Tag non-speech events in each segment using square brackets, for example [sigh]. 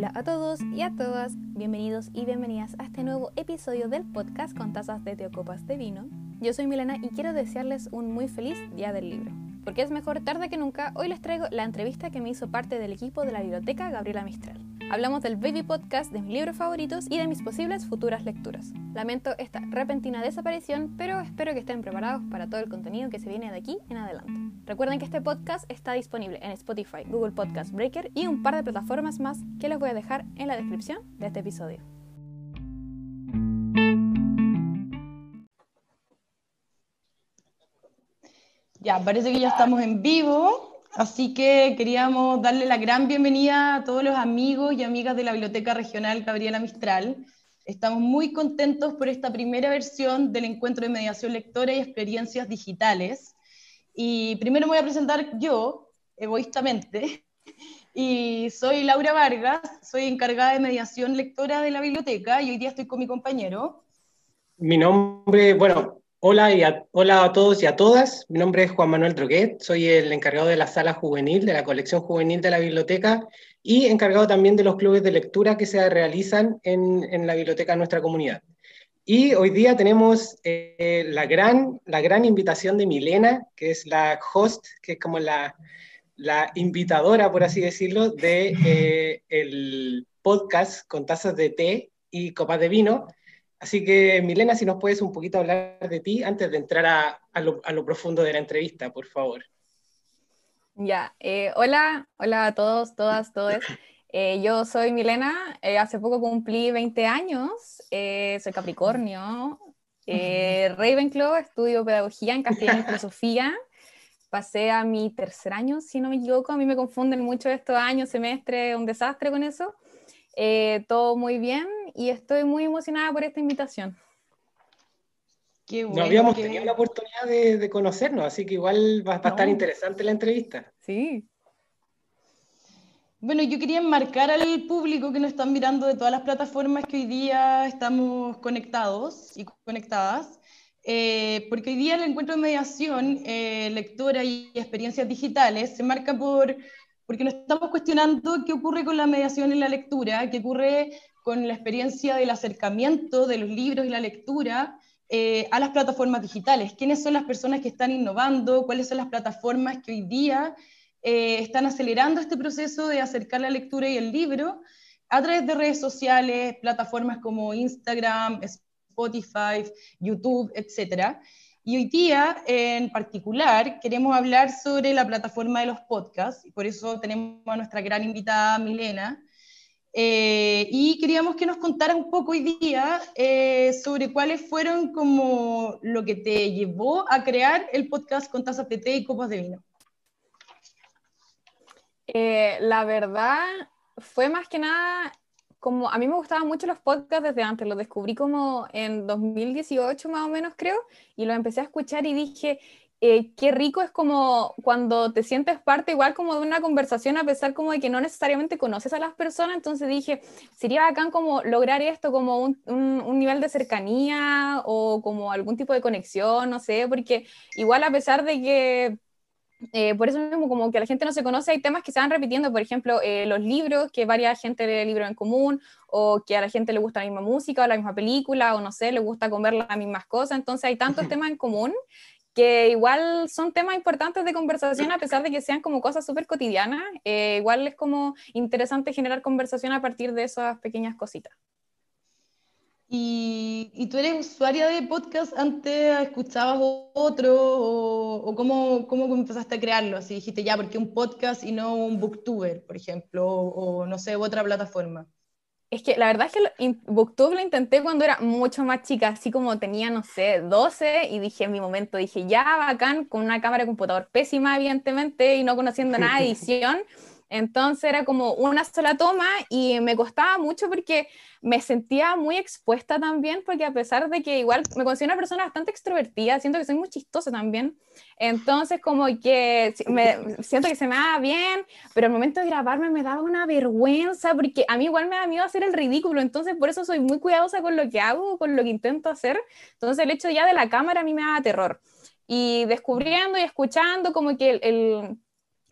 Hola a todos y a todas, bienvenidos y bienvenidas a este nuevo episodio del podcast con tazas de teocopas de vino. Yo soy Milena y quiero desearles un muy feliz Día del Libro. Porque es mejor tarde que nunca, hoy les traigo la entrevista que me hizo parte del equipo de la biblioteca Gabriela Mistral. Hablamos del baby podcast de mis libros favoritos y de mis posibles futuras lecturas. Lamento esta repentina desaparición, pero espero que estén preparados para todo el contenido que se viene de aquí en adelante. Recuerden que este podcast está disponible en Spotify, Google Podcast Breaker y un par de plataformas más que les voy a dejar en la descripción de este episodio. Ya, parece que ya estamos en vivo. Así que queríamos darle la gran bienvenida a todos los amigos y amigas de la Biblioteca Regional Gabriela Mistral. Estamos muy contentos por esta primera versión del encuentro de mediación lectora y experiencias digitales. Y primero me voy a presentar yo, egoístamente, [laughs] y soy Laura Vargas, soy encargada de mediación lectora de la biblioteca y hoy día estoy con mi compañero. Mi nombre, bueno, Hola, y a, hola a todos y a todas. Mi nombre es Juan Manuel Droguet, soy el encargado de la sala juvenil, de la colección juvenil de la biblioteca y encargado también de los clubes de lectura que se realizan en, la biblioteca de nuestra comunidad. Y hoy día tenemos eh, la, gran, la gran invitación de Milena, que es la host, que es como la, la invitadora, por así decirlo, de eh, el podcast con tazas de té y copas de vino, Así que, Milena, si nos puedes un poquito hablar de ti antes de entrar a, lo, profundo de la entrevista, por favor. Ya, eh, hola, hola a todos, todas, todos. Eh, yo soy Milena, eh, hace poco cumplí 20 años, soy Capricornio, [laughs] Ravenclaw, estudio pedagogía en castellano y filosofía. Pasé a mi tercer año, si no me equivoco, a mí me confunden mucho estos años, semestre, un desastre con eso. todo muy bien, y estoy muy emocionada por esta invitación. no habíamos tenido la oportunidad de, conocernos, así que igual va, a estar interesante la entrevista. Sí. Bueno, yo quería enmarcar al público que nos están mirando de todas las plataformas que hoy día estamos conectados y conectadas, eh, porque hoy día el encuentro de mediación, eh, lectora y experiencias digitales se marca por, porque nos estamos cuestionando qué ocurre con la mediación en la lectura, qué ocurre con la experiencia del acercamiento de los libros y la lectura eh, a las plataformas digitales. ¿Quiénes son las personas que están innovando? ¿Cuáles son las plataformas que hoy día eh, están acelerando este proceso de acercar la lectura y el libro a través de redes sociales, plataformas como Instagram, Spotify, YouTube, etc. Y hoy día, en particular, queremos hablar sobre la plataforma de los podcasts, y por eso tenemos a nuestra gran invitada Milena, eh, y queríamos que nos contara un poco hoy día eh, sobre cuáles fueron como lo que te llevó a crear el podcast con tazas de té y copas de vino. Eh, la verdad fue más que nada como a mí me gustaban mucho los podcasts desde antes, los descubrí como en 2018 más o menos creo, y los empecé a escuchar y dije, eh, qué rico es como cuando te sientes parte igual como de una conversación a pesar como de que no necesariamente conoces a las personas, entonces dije, sería bacán como lograr esto como un, un, nivel de cercanía o como algún tipo de conexión, no sé, porque igual a pesar de que... Eh, por eso mismo, como que la gente no se conoce, hay temas que se van repitiendo, por ejemplo, eh, los libros, que varias gente lee libros en común, o que a la gente le gusta la misma música, o la misma película, o no sé, le gusta comer las mismas cosas, entonces hay tantos temas en común que igual son temas importantes de conversación a pesar de que sean como cosas súper cotidianas, eh, igual es como interesante generar conversación a partir de esas pequeñas cositas. ¿Y, y tú eres usuaria de podcast antes? ¿Escuchabas otro? ¿O, o cómo, cómo, empezaste a crearlo? Así dijiste, ya, ¿por qué un podcast y no un booktuber, por ejemplo? O, o no sé, otra plataforma. Es que la verdad es que Booktube lo intenté cuando era mucho más chica, así como tenía, no sé, 12, y dije en mi momento, dije, ya, bacán, con una cámara de computador pésima, evidentemente, y no conociendo [laughs] nada de edición. Entonces era como una sola toma y me costaba mucho porque me sentía muy expuesta también, porque a pesar de que igual me considero una persona bastante extrovertida, siento que soy muy chistosa también. Entonces como que me, siento que se me da bien, pero al momento de grabarme me daba una vergüenza porque a mí igual me da miedo hacer el ridículo, entonces por eso soy muy cuidadosa con lo que hago, con lo que intento hacer. Entonces el hecho ya de la cámara a mí me da terror. Y descubriendo y escuchando como que el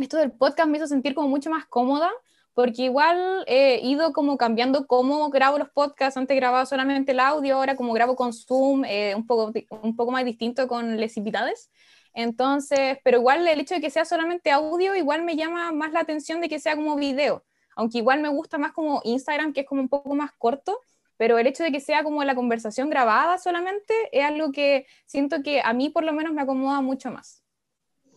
esto del podcast me hizo sentir como mucho más cómoda, porque igual he ido como cambiando cómo grabo los podcasts, antes grababa solamente el audio, ahora como grabo con Zoom, eh, un, poco, un poco más distinto con les invitades. Entonces, pero igual el hecho de que sea solamente audio, igual me llama más la atención de que sea como video, aunque igual me gusta más como Instagram, que es como un poco más corto, pero el hecho de que sea como la conversación grabada solamente es algo que siento que a mí por lo menos me acomoda mucho más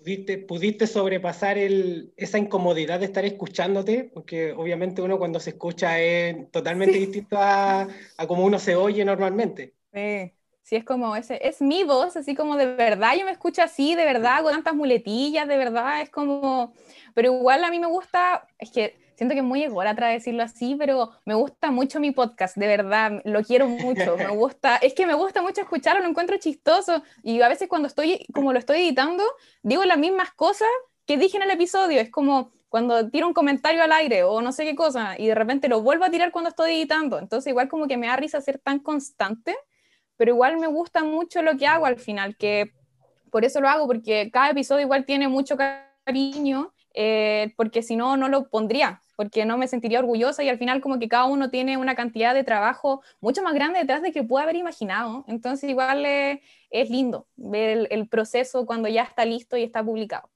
pudiste, pudiste sobrepasar el, esa incomodidad de estar escuchándote, porque obviamente uno cuando se escucha es totalmente distinto a, a como uno se oye normalmente. Sí. Sí, es como, ese, es mi voz, así como de verdad, yo me escucho así, de verdad, hago tantas muletillas, de verdad, es como, pero igual a mí me gusta, es que siento que es muy ególatra decirlo así, pero me gusta mucho mi podcast, de verdad, lo quiero mucho, me [laughs] gusta, es que me gusta mucho escucharlo, lo encuentro chistoso y a veces cuando estoy, como lo estoy editando, digo las mismas cosas que dije en el episodio, es como cuando tiro un comentario al aire o no sé qué cosa y de repente lo vuelvo a tirar cuando estoy editando, entonces igual como que me da risa ser tan constante, pero igual me gusta mucho lo que hago al final, que por eso lo hago, porque cada episodio igual tiene mucho cariño, eh, porque si no, no lo pondría, porque no me sentiría orgullosa y al final como que cada uno tiene una cantidad de trabajo mucho más grande detrás de que pueda haber imaginado. Entonces igual es lindo ver el, proceso cuando ya está listo y está publicado.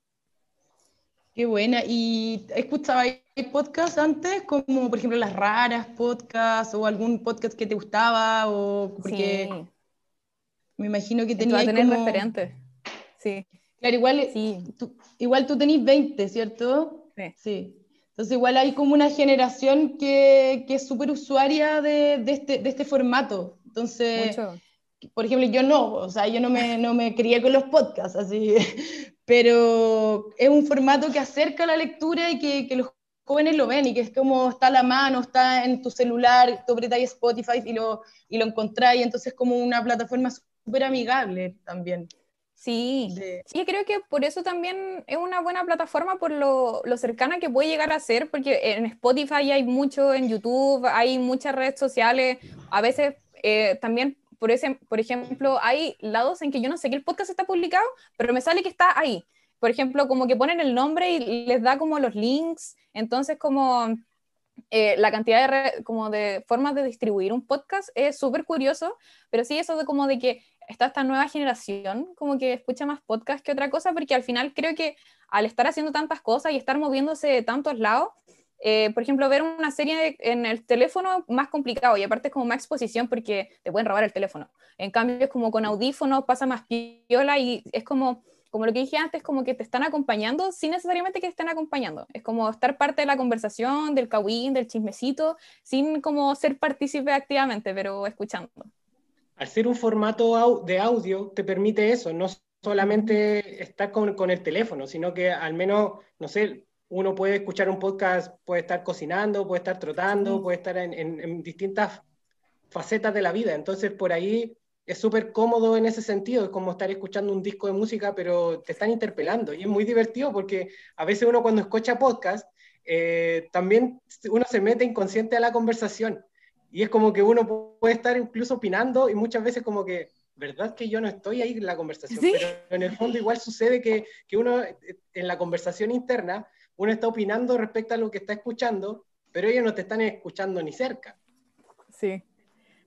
Qué buena. ¿Y escuchaba podcast antes, como por ejemplo las raras podcasts o algún podcast que te gustaba? O porque sí. me imagino que tenía tener como... referentes. Sí. Claro, igual, sí. tú, igual tú tenés 20, ¿cierto? Sí. sí. Entonces igual hay como una generación que, que es súper usuaria de, de, este, de, este, formato. Entonces, Mucho. por ejemplo, yo no, o sea, yo no me, no me crié con los podcasts, así, pero es un formato que acerca la lectura y que, que los jóvenes lo ven y que es como está a la mano, está en tu celular, tú apretas Spotify y lo, y lo encontrás, y entonces es como una plataforma súper amigable también. Sí, de... sí, creo que por eso también es una buena plataforma por lo, lo, cercana que puede llegar a ser, porque en Spotify hay mucho, en YouTube hay muchas redes sociales, a veces eh, también, por, ese, por ejemplo, hay lados en que yo no sé que el podcast está publicado, pero me sale que está ahí. Por ejemplo, como que ponen el nombre y les da como los links, entonces como... Eh, la cantidad de, como de formas de distribuir un podcast es súper curioso, pero sí eso de como de que está esta nueva generación como que escucha más podcast que otra cosa, porque al final creo que al estar haciendo tantas cosas y estar moviéndose de tantos lados, eh, por ejemplo, ver una serie en el teléfono más complicado y aparte es como más exposición porque te pueden robar el teléfono. En cambio es como con audífonos pasa más piola y es como, como lo que dije antes, como que te están acompañando sin necesariamente que estén acompañando. Es como estar parte de la conversación, del kawin, del chismecito, sin como ser partícipe activamente, pero escuchando al ser un formato de audio, te permite eso, no solamente estar con, con, el teléfono, sino que al menos, no sé, uno puede escuchar un podcast, puede estar cocinando, puede estar trotando, puede estar en, en, en distintas facetas de la vida. Entonces, por ahí es súper cómodo en ese sentido, es como estar escuchando un disco de música, pero te están interpelando. Y es muy divertido porque a veces uno cuando escucha podcast, eh, también uno se mete inconsciente a la conversación. Y es como que uno puede estar incluso opinando y muchas veces como que, ¿verdad que yo no estoy ahí en la conversación? ¿Sí? Pero en el fondo igual sucede que, que uno en la conversación interna, uno está opinando respecto a lo que está escuchando, pero ellos no te están escuchando ni cerca. Sí.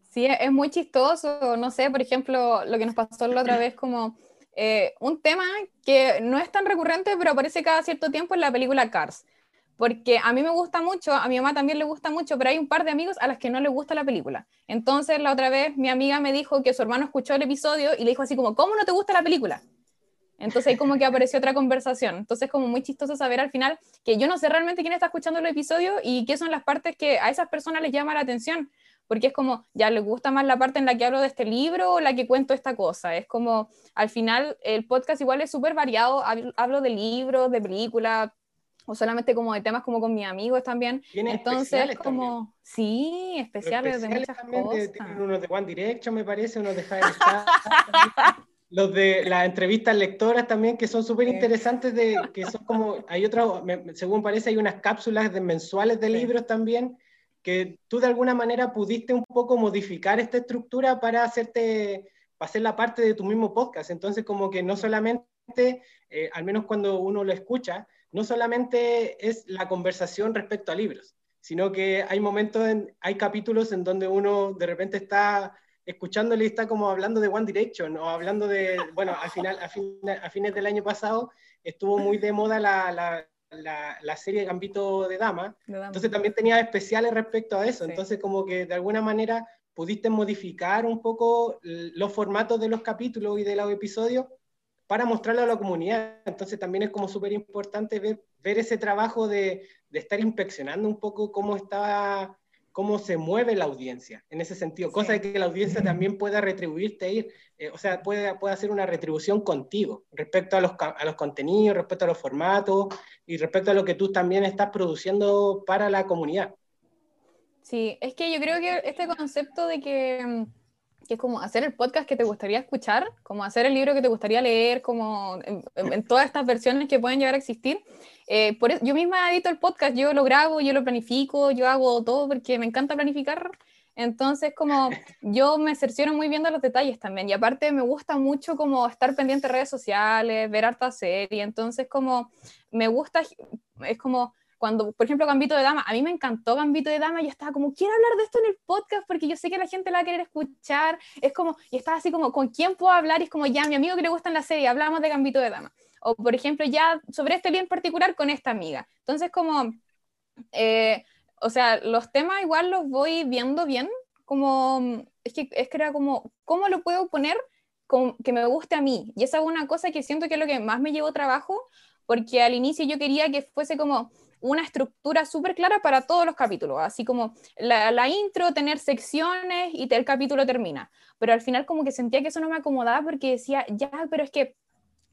Sí, es muy chistoso, no sé, por ejemplo, lo que nos pasó la otra vez como eh, un tema que no es tan recurrente, pero aparece cada cierto tiempo en la película Cars porque a mí me gusta mucho, a mi mamá también le gusta mucho, pero hay un par de amigos a las que no les gusta la película. Entonces, la otra vez mi amiga me dijo que su hermano escuchó el episodio y le dijo así como, ¿cómo no te gusta la película? Entonces ahí como que apareció otra conversación. Entonces como muy chistoso saber al final que yo no sé realmente quién está escuchando el episodio y qué son las partes que a esas personas les llama la atención. Porque es como, ya les gusta más la parte en la que hablo de este libro o la que cuento esta cosa. Es como, al final el podcast igual es súper variado. Hablo de libros, de películas, o solamente como de temas como con mis amigos también. Entonces, como, también. sí, especiales, especiales, de muchas también cosas. De, unos de One Direction, me parece, unos de [laughs] Los de las entrevistas lectoras también, que son súper interesantes, de, que son como, hay otras, según parece, hay unas cápsulas de mensuales de libros también, que tú de alguna manera pudiste un poco modificar esta estructura para hacerte, para hacer la parte de tu mismo podcast. Entonces, como que no solamente, eh, al menos cuando uno lo escucha, no solamente es la conversación respecto a libros, sino que hay momentos, en, hay capítulos en donde uno de repente está escuchándole y está como hablando de One Direction o hablando de, bueno, al final, a, fines del año pasado estuvo muy de moda la, la, la, serie Gambito de Dama, entonces también tenía especiales respecto a eso, entonces como que de alguna manera pudiste modificar un poco los formatos de los capítulos y de los episodios para mostrarlo a la comunidad. Entonces también es como súper importante ver, ver, ese trabajo de, de, estar inspeccionando un poco cómo está, cómo se mueve la audiencia en ese sentido, cosa de que la audiencia también pueda retribuirte, ir, eh, o sea, puede, puede hacer una retribución contigo respecto a los, a los contenidos, respecto a los formatos y respecto a lo que tú también estás produciendo para la comunidad. Sí, es que yo creo que este concepto de que mm, que es como hacer el podcast que te gustaría escuchar, como hacer el libro que te gustaría leer, como en, todas estas versiones que pueden llegar a existir. Eh, por yo misma edito el podcast, yo lo grabo, yo lo planifico, yo hago todo porque me encanta planificar. Entonces, como yo me cercioro muy bien de los detalles también. Y aparte me gusta mucho como estar pendiente de redes sociales, ver harta serie. Entonces, como me gusta, es como cuando, por ejemplo, Gambito de Dama, a mí me encantó Gambito de Dama y estaba como, quiero hablar de esto en el podcast porque yo sé que la gente la va a querer escuchar. Es como, y estaba así como, ¿con quién puedo hablar? Y es como, ya, mi amigo que le gusta en la serie, hablamos de Gambito de Dama. O, por ejemplo, ya sobre este bien particular con esta amiga. Entonces, como, eh, o sea, los temas igual los voy viendo bien, como, es que, es que era como, ¿cómo lo puedo poner? Que me guste a mí. Y esa es una cosa que siento que es lo que más me llevó trabajo, porque al inicio yo quería que fuese como una estructura súper clara para todos los capítulos, así como la, intro, tener secciones y el capítulo termina. Pero al final como que sentía que eso no me acomodaba porque decía, ya, pero es que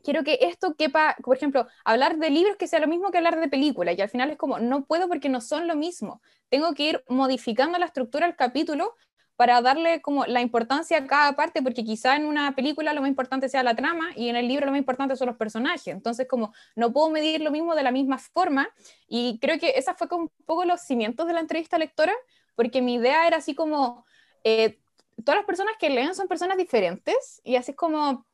quiero que esto quepa, por ejemplo, hablar de libros que sea lo mismo que hablar de películas, y al final es como, no puedo porque no son lo mismo. Tengo que ir modificando la estructura del capítulo para darle como la importancia a cada parte, porque quizá en una película lo más importante sea la trama y en el libro lo más importante son los personajes. Entonces, como no puedo medir lo mismo de la misma forma, y creo que esa fue como un poco los cimientos de la entrevista lectora, porque mi idea era así como, eh, todas las personas que leen son personas diferentes, y así es como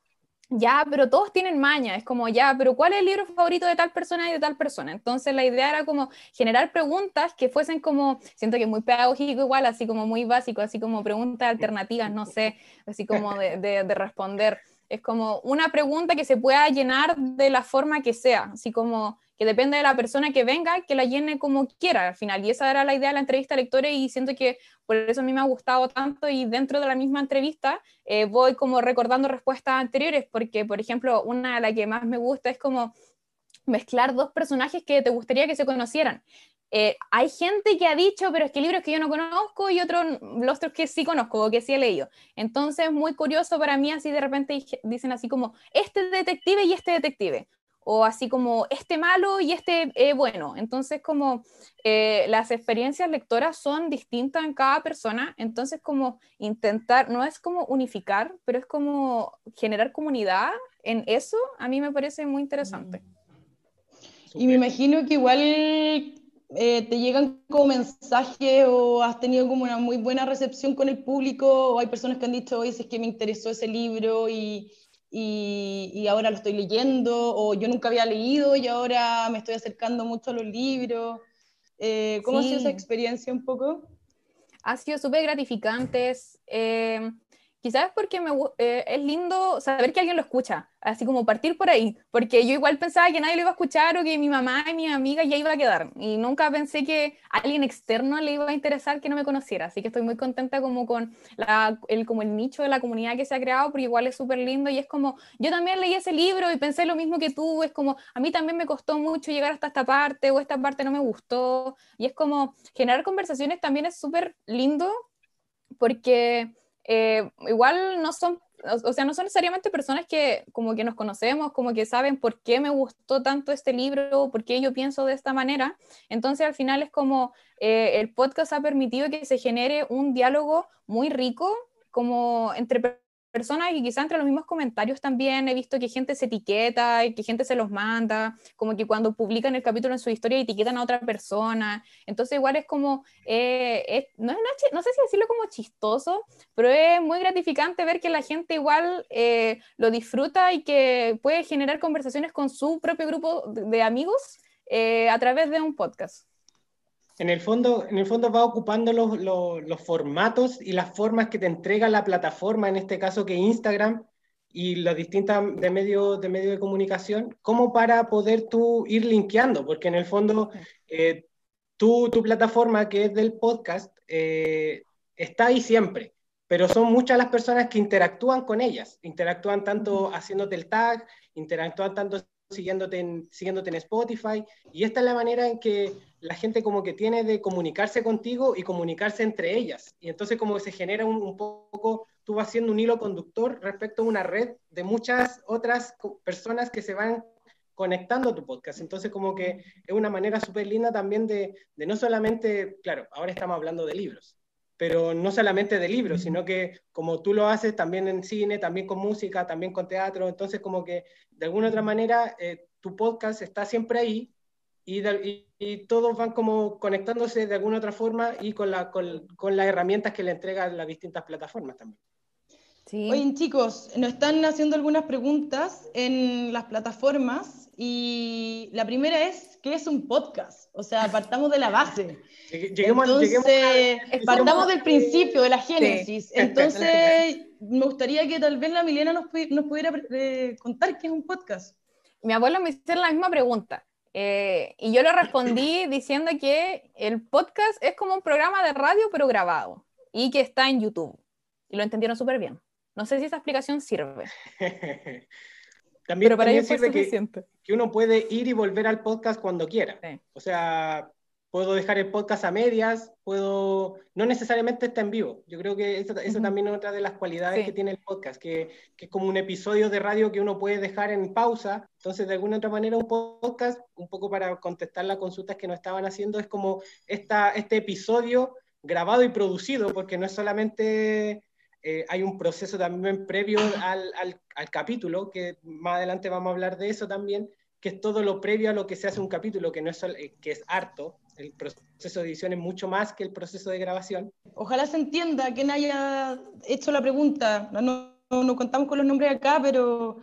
ya, pero todos tienen maña, es como, ya, pero ¿cuál es el libro favorito de tal persona y de tal persona? Entonces la idea era como generar preguntas que fuesen como, siento que muy pedagógico igual, así como muy básico, así como preguntas alternativas, no sé, así como de, de, de responder. Es como una pregunta que se pueda llenar de la forma que sea, así como que depende de la persona que venga, que la llene como quiera al final. Y esa era la idea de la entrevista a lectores y siento que por eso a mí me ha gustado tanto y dentro de la misma entrevista eh, voy como recordando respuestas anteriores, porque por ejemplo, una de las que más me gusta es como mezclar dos personajes que te gustaría que se conocieran. Eh, hay gente que ha dicho, pero es que libros que yo no conozco y otros, los otros que sí conozco o que sí he leído. Entonces, muy curioso para mí, así de repente dicen así como, este detective y este detective o así como este malo y este eh, bueno. Entonces, como eh, las experiencias lectoras son distintas en cada persona, entonces como intentar, no es como unificar, pero es como generar comunidad en eso, a mí me parece muy interesante. Y me imagino que igual eh, te llegan como mensajes o has tenido como una muy buena recepción con el público o hay personas que han dicho, oye, es que me interesó ese libro y y, ahora lo estoy leyendo, o yo nunca había leído y ahora me estoy acercando mucho a los libros. Eh, ¿Cómo ha sido esa experiencia un poco? Ha sido súper gratificante. Eh, quizás porque me, eh, es lindo saber que alguien lo escucha así como partir por ahí, porque yo igual pensaba que nadie lo iba a escuchar o que mi mamá y mi amiga ya iba a quedar, y nunca pensé que a alguien externo le iba a interesar que no me conociera, así que estoy muy contenta como con la, el, como el nicho de la comunidad que se ha creado, porque igual es súper lindo y es como, yo también leí ese libro y pensé lo mismo que tú, es como, a mí también me costó mucho llegar hasta esta parte o esta parte no me gustó, y es como, generar conversaciones también es súper lindo, porque... Eh, igual no son o sea, no son necesariamente personas que como que nos conocemos, como que saben por qué me gustó tanto este libro, por qué yo pienso de esta manera. Entonces, al final es como eh, el podcast ha permitido que se genere un diálogo muy rico, como entre personas y quizá entre los mismos comentarios también he visto que gente se etiqueta y que gente se los manda, como que cuando publican el capítulo en su historia etiquetan a otra persona. Entonces igual es como, eh, no, no, sé si decirlo como chistoso, pero es muy gratificante ver que la gente igual eh, lo disfruta y que puede generar conversaciones con su propio grupo de, amigos eh, a través de un podcast. En el fondo, en el fondo va ocupando los, los, los, formatos y las formas que te entrega la plataforma, en este caso que Instagram y las distintas de medios de, medio de comunicación, como para poder tú ir linkeando, porque en el fondo eh, tú, tu plataforma que es del podcast eh, está ahí siempre, pero son muchas las personas que interactúan con ellas, interactúan tanto haciéndote el tag, interactúan tanto siguiéndote en, siguiéndote en Spotify, y esta es la manera en que la gente como que tiene de comunicarse contigo y comunicarse entre ellas. Y entonces como que se genera un, un poco, tú vas siendo un hilo conductor respecto a una red de muchas otras personas que se van conectando a tu podcast. Entonces como que es una manera súper linda también de, de no solamente, claro, ahora estamos hablando de libros, pero no solamente de libros, sino que como tú lo haces también en cine, también con música, también con teatro, entonces como que de alguna otra manera eh, tu podcast está siempre ahí y, y, todos van como conectándose de alguna otra forma y con, la, con, con las herramientas que le entregan las distintas plataformas también. Sí. Oye, chicos, nos están haciendo algunas preguntas en las plataformas y la primera es, ¿qué es un podcast? O sea, partamos de la base. [laughs] Lleguemos, Entonces, lleguemos a... partamos del principio, de la génesis. Sí. [laughs] Entonces, me gustaría que tal vez la Milena nos, nos pudiera eh, contar qué es un podcast. Mi abuelo me hizo la misma pregunta. Eh, y yo le respondí [laughs] diciendo que el podcast es como un programa de radio, pero grabado, y que está en YouTube. Y lo entendieron súper bien. No sé si esa explicación sirve. También, pero para también sirve que, que, uno puede ir y volver al podcast cuando quiera. Sí. O sea, puedo dejar el podcast a medias, puedo, no necesariamente está en vivo. Yo creo que eso, eso uh -huh. también es otra de las cualidades sí. que tiene el podcast, que, que, es como un episodio de radio que uno puede dejar en pausa. Entonces, de alguna otra manera, un podcast, un poco para contestar las consultas que nos estaban haciendo, es como esta, este episodio grabado y producido, porque no es solamente... Eh, hay un proceso también previo al, al, al capítulo, que más adelante vamos a hablar de eso también, que es todo lo previo a lo que se hace un capítulo, que, no es, eh, que es harto, el proceso de edición es mucho más que el proceso de grabación. Ojalá se entienda quien haya hecho la pregunta. No, no, no contamos con los nombres acá, pero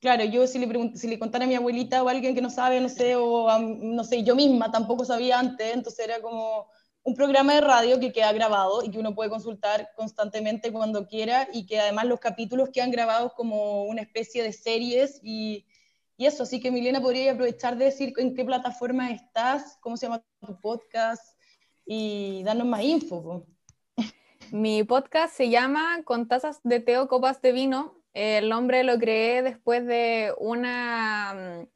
claro, yo si le, si le contara a mi abuelita o a alguien que no sabe, no sé, o a, no sé, yo misma tampoco sabía antes, entonces era como un programa de radio que queda grabado y que uno puede consultar constantemente cuando quiera y que además los capítulos quedan grabados como una especie de series y y eso, así que Milena podría aprovechar de decir en qué plataforma estás, cómo se llama tu podcast y darnos más info. Mi podcast se llama Con tazas de té o copas de vino. El nombre lo creé después de una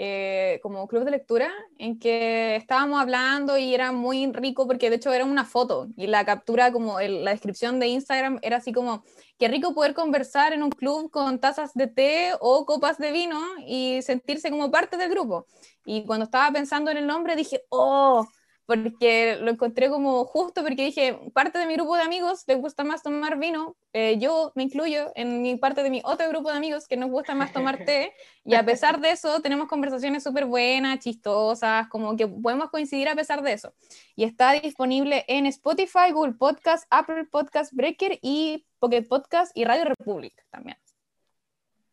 eh, como club de lectura en que estábamos hablando y era muy rico porque de hecho era una foto y la captura como la descripción de Instagram era así como qué rico poder conversar en un club con tazas de té o copas de vino y sentirse como parte del grupo. Y cuando estaba pensando en el nombre dije, oh, porque lo encontré como justo, porque dije, parte de mi grupo de amigos les gusta más tomar vino, eh, yo me incluyo en mi parte de mi otro grupo de amigos que nos gusta más tomar [laughs] té, y a pesar de eso tenemos conversaciones súper buenas, chistosas, como que podemos coincidir a pesar de eso. Y está disponible en Spotify, Google Podcast, Apple Podcast Breaker y Pocket Podcast y Radio Republic también.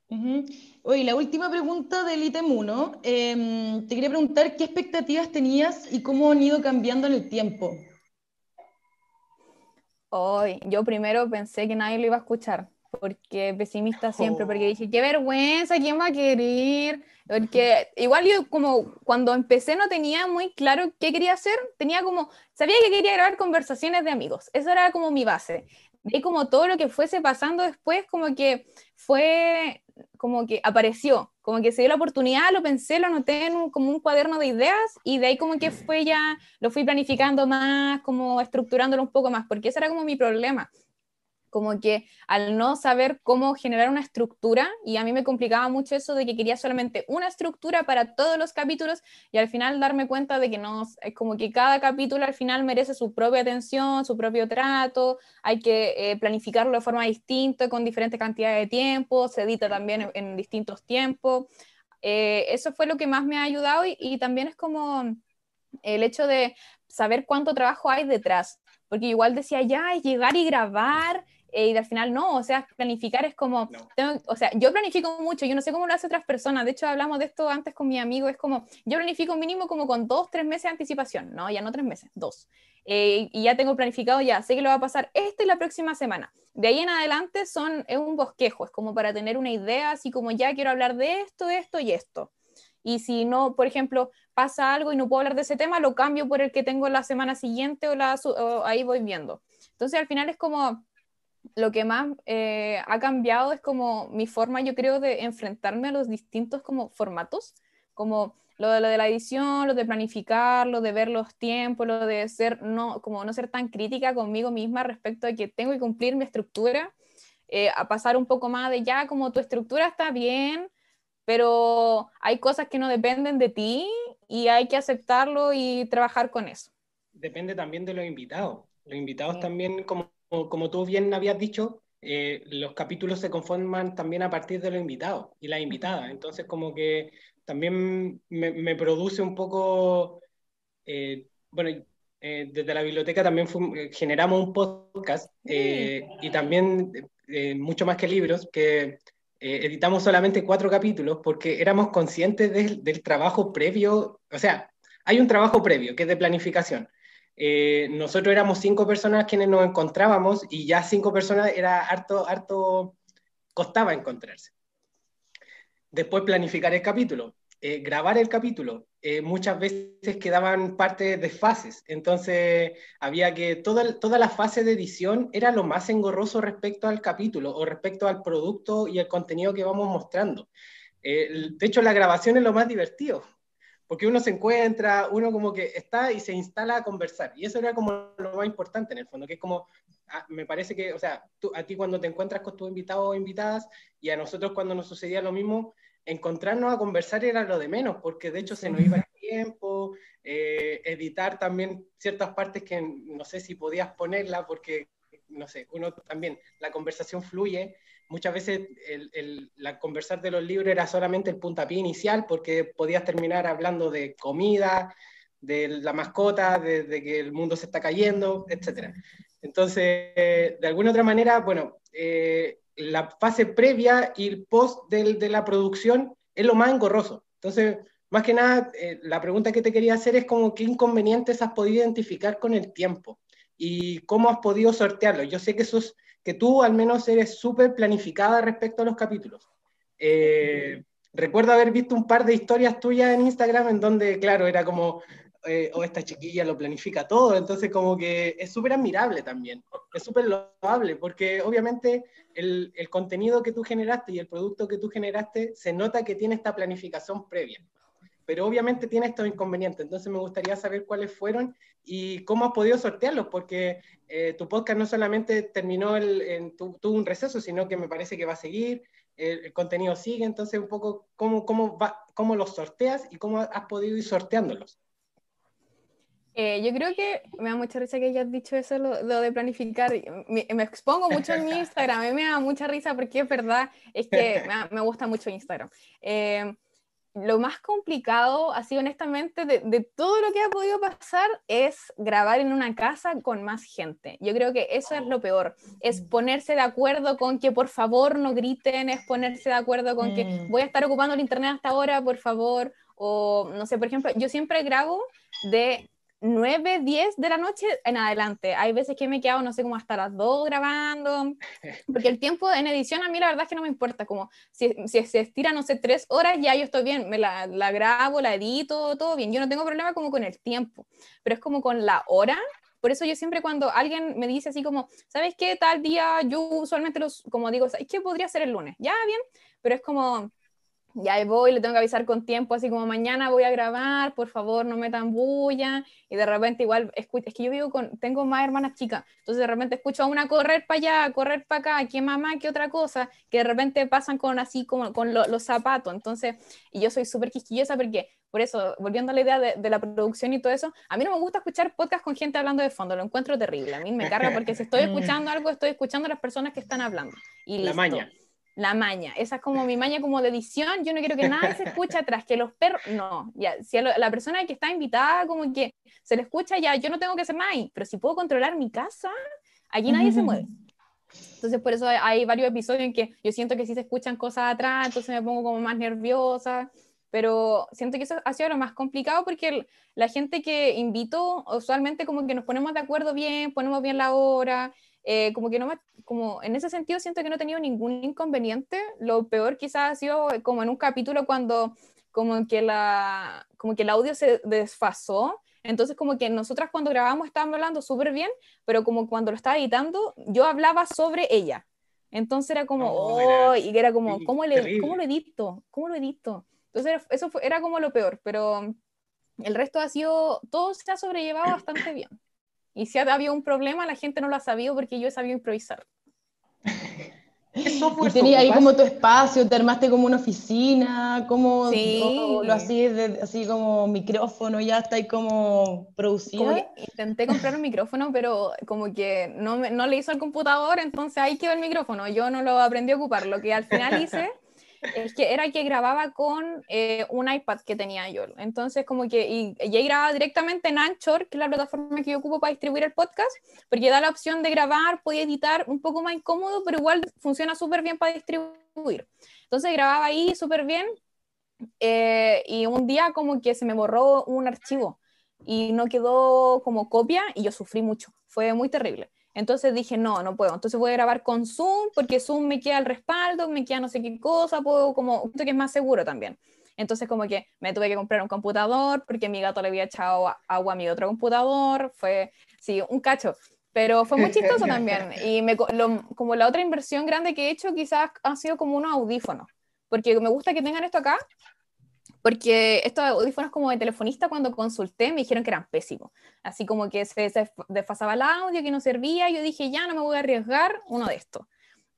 Uh -huh. Oye, la última pregunta del ítem 1. Eh, te quería preguntar qué expectativas tenías y cómo han ido cambiando en el tiempo. Hoy, yo primero pensé que nadie lo iba a escuchar, porque pesimista siempre, oh. porque dije, qué vergüenza, ¿quién va a querer? Porque igual yo como cuando empecé no tenía muy claro qué quería hacer, tenía como, sabía que quería grabar conversaciones de amigos, esa era como mi base. Y como todo lo que fuese pasando después, como que fue como que apareció, como que se dio la oportunidad, lo pensé, lo anoté en un, como un cuaderno de ideas y de ahí como que fue ya, lo fui planificando más, como estructurándolo un poco más, porque ese era como mi problema, como que al no saber cómo generar una estructura, y a mí me complicaba mucho eso de que quería solamente una estructura para todos los capítulos y al final darme cuenta de que no, es como que cada capítulo al final merece su propia atención, su propio trato, hay que eh, planificarlo de forma distinta, con diferentes cantidades de tiempo, se edita también en, en distintos tiempos. Eh, eso fue lo que más me ha ayudado y, y también es como el hecho de saber cuánto trabajo hay detrás, porque igual decía, ya, es llegar y grabar, eh, y al final no, o sea, planificar es como, o sea, yo planifico mucho, yo no sé cómo lo hacen otras personas, de hecho hablamos de esto antes con mi amigo, es como, yo planifico mínimo como con dos, tres meses de anticipación, no, ya no tres meses, dos. Eh, y ya tengo planificado, ya sé que lo va a pasar esta y la próxima semana. De ahí en adelante son, es un bosquejo, es como para tener una idea, así como ya quiero hablar de esto, de esto y esto. Y si no, por ejemplo, pasa algo y no puedo hablar de ese tema, lo cambio por el que tengo la semana siguiente o, la, o ahí voy viendo. Entonces al final es como lo que más eh, ha cambiado es como mi forma, yo creo, de enfrentarme a los distintos como formatos, como lo de, lo de la edición, lo de planificar, lo de ver los tiempos, lo de ser, no, como no ser tan crítica conmigo misma respecto a que tengo que cumplir mi estructura, eh, a pasar un poco más de ya, como tu estructura está bien, pero hay cosas que no dependen de ti y hay que aceptarlo y trabajar con eso. Depende también de los invitados. Los invitados también, como como tú bien habías dicho, eh, los capítulos se conforman también a partir de los invitados y las invitadas. Entonces, como que también me, produce un poco, eh, bueno, eh, desde la biblioteca también generamos un podcast y también, mucho más que libros, que editamos solamente cuatro capítulos porque éramos conscientes del trabajo previo, o sea, hay un trabajo previo que es de planificación eh, nosotros éramos cinco personas quienes nos encontrábamos y ya cinco personas era harto, harto, costaba encontrarse. Después planificar el capítulo, eh, grabar el capítulo. Eh, muchas veces quedaban partes de fases, entonces había que, toda, toda la fase de edición era lo más engorroso respecto al capítulo o respecto al producto y el contenido que vamos mostrando. de hecho, la grabación es lo más divertido, porque uno se encuentra, uno como que está y se instala a conversar. Y eso era como lo más importante en el fondo, que es como, ah, me parece que, o sea, tú, a ti cuando te encuentras con tus invitados o invitadas y a nosotros cuando nos sucedía lo mismo, encontrarnos a conversar era lo de menos, porque de hecho se nos iba el tiempo, eh, editar también ciertas partes que no sé si podías ponerla, porque, no sé, uno también, la conversación fluye muchas veces la conversar de los libros era solamente el puntapié inicial porque podías terminar hablando de comida, de la mascota, de, que el mundo se está cayendo, etc. Entonces, de alguna otra manera, bueno, eh, la fase previa y el post de la producción es lo más engorroso. Entonces, más que nada, eh, la pregunta que te quería hacer es como qué inconvenientes has podido identificar con el tiempo y cómo has podido sortearlo. Yo sé que esos que tú al menos eres súper planificada respecto a los capítulos. Eh, recuerdo haber visto un par de historias tuyas en Instagram en donde, claro, era como, eh, oh, esta chiquilla lo planifica todo, entonces como que es súper admirable también, es súper loable, porque obviamente el, el, contenido que tú generaste y el producto que tú generaste se nota que tiene esta planificación previa pero obviamente tiene estos inconvenientes. Entonces me gustaría saber cuáles fueron y cómo has podido sortearlos, porque eh, tu podcast no solamente terminó el, en, tuvo un receso, sino que me parece que va a seguir, el, contenido sigue, entonces un poco cómo, cómo, va, cómo los sorteas y cómo has podido ir sorteándolos. Eh, yo creo que me da mucha risa que hayas dicho eso, lo, de planificar. Me, me, expongo mucho en mi [laughs] Instagram, a mí me da mucha risa porque es verdad, es que [laughs] me, me gusta mucho Instagram. Eh, lo más complicado, así honestamente, de, todo lo que ha podido pasar es grabar en una casa con más gente. Yo creo que eso es lo peor, es mm. ponerse de acuerdo con que por favor no griten, es ponerse de acuerdo con que mm. voy a estar ocupando el internet hasta ahora, por favor, o no sé, por ejemplo, yo siempre grabo de 9, 10 de la noche en adelante. Hay veces que me he quedado, no sé, como hasta las 2 grabando, [laughs] porque el tiempo en edición a mí la verdad es que no me importa, como si, si se estira, no sé, 3 horas, ya yo estoy bien, me la, la, grabo, la edito, todo bien. Yo no tengo problema como con el tiempo, pero es como con la hora. Por eso yo siempre cuando alguien me dice así como, ¿sabes qué? Tal día, yo usualmente los, como digo, ¿sabes qué podría ser el lunes? Ya, bien, pero es como, ya voy, le tengo que avisar con tiempo, así como mañana voy a grabar, por favor no me tan bulla, y de repente igual, es que yo vivo con, tengo más hermanas chicas, entonces de repente escucho a una correr para allá, correr para acá, que mamá, que otra cosa, que de repente pasan con así como con los zapatos, entonces, y yo soy súper quisquillosa porque, por eso, volviendo a la idea de, la producción y todo eso, a mí no me gusta escuchar podcast con gente hablando de fondo, lo encuentro terrible, a mí me carga porque si estoy [laughs] escuchando algo, estoy escuchando a las personas que están hablando. Y la maña la maña. Esa es como mi maña como de edición. Yo no quiero que nada se [laughs] escuche atrás, que los perros, no, ya, si la persona que está invitada como que se le escucha ya, yo no tengo que hacer más pero si puedo controlar mi casa, aquí nadie se mueve. Entonces por eso hay, varios episodios en que yo siento que sí se escuchan cosas atrás, entonces me pongo como más nerviosa, pero siento que eso ha sido lo más complicado porque la gente que invito, usualmente como que nos ponemos de acuerdo bien, ponemos bien la hora, eh, como que no me, como en ese sentido siento que no he tenido ningún inconveniente, lo peor quizás ha sido como en un capítulo cuando como que, la, como que el audio se desfasó entonces, como que nosotras cuando grabamos estábamos hablando súper bien, pero como cuando lo estaba editando, yo hablaba sobre ella. Entonces era como, oh, y era como, ¿cómo, le, ¿cómo lo edito? ¿Cómo lo edito? Entonces, eso era como lo peor, pero el resto ha sido, todo se ha sobrellevado bastante bien. Y si ha habido un problema, la gente no lo ha sabido porque yo he sabido improvisar. y tenías ahí como tu espacio, te armaste como una oficina, como lo hacías así como micrófono, ya está ahí como producida. intenté comprar un micrófono, pero como que no, no le hizo al computador, entonces ahí quedó el micrófono. Yo no lo aprendí a ocupar. Lo que al final hice [laughs] es que era que grababa con eh, un iPad que tenía yo. Entonces, como que, y, y ahí grababa directamente en Anchor, que es la plataforma que yo ocupo para distribuir el podcast, porque da la opción de grabar, podía editar un poco más incómodo, pero igual funciona súper bien para distribuir. Entonces grababa ahí súper bien eh, y un día como que se me borró un archivo y no quedó como copia y yo sufrí mucho. Fue muy terrible. Entonces dije, no, no puedo. Entonces voy a grabar con Zoom porque Zoom me queda el respaldo, me queda no sé qué cosa, puedo como, que es más seguro también. Entonces como que me tuve que comprar un computador porque mi gato le había echado agua a mi otro computador. Fue, sí, un cacho. Pero fue muy chistoso también. [laughs] Y me, como la otra inversión grande que he hecho quizás ha sido como unos audífonos. Porque me gusta que tengan esto acá, porque estos audífonos como de telefonista cuando consulté me dijeron que eran pésimos, así como que se, desfasaba el audio, que no servía, yo dije, ya no me voy a arriesgar uno de estos.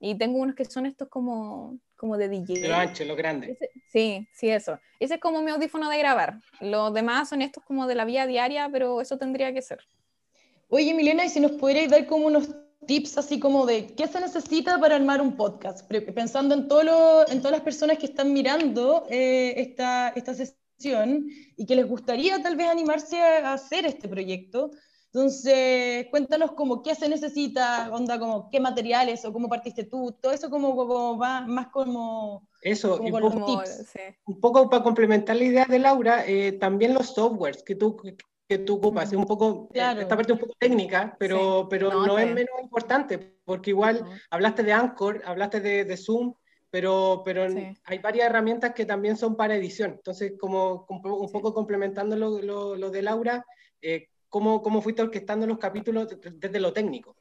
Y tengo unos que son estos como, como de DJ. Lo ancho, lo grande. sí, sí, eso. Ese es como mi audífono de grabar. Los demás son estos como de la vía diaria, pero eso tendría que ser. Oye, Milena, ¿y si nos pudierais dar como unos tips así como de qué se necesita para armar un podcast, pensando en, todo en todas las personas que están mirando eh, esta, esta sesión y que les gustaría tal vez animarse a, hacer este proyecto. Entonces, cuéntanos como qué se necesita, onda, como qué materiales o cómo partiste tú, todo eso como, como va más como... Eso, un, poco, tips. un poco para complementar la idea de Laura, eh, también los softwares que tú que tú ocupas. Es un poco, eh, esta parte un poco técnica, pero, pero no, es menos importante, porque igual hablaste de Anchor, hablaste de, de Zoom, pero, pero hay varias herramientas que también son para edición. Entonces, como, un poco complementando lo, lo, de Laura, eh, ¿cómo, ¿cómo, fuiste orquestando los capítulos desde lo técnico?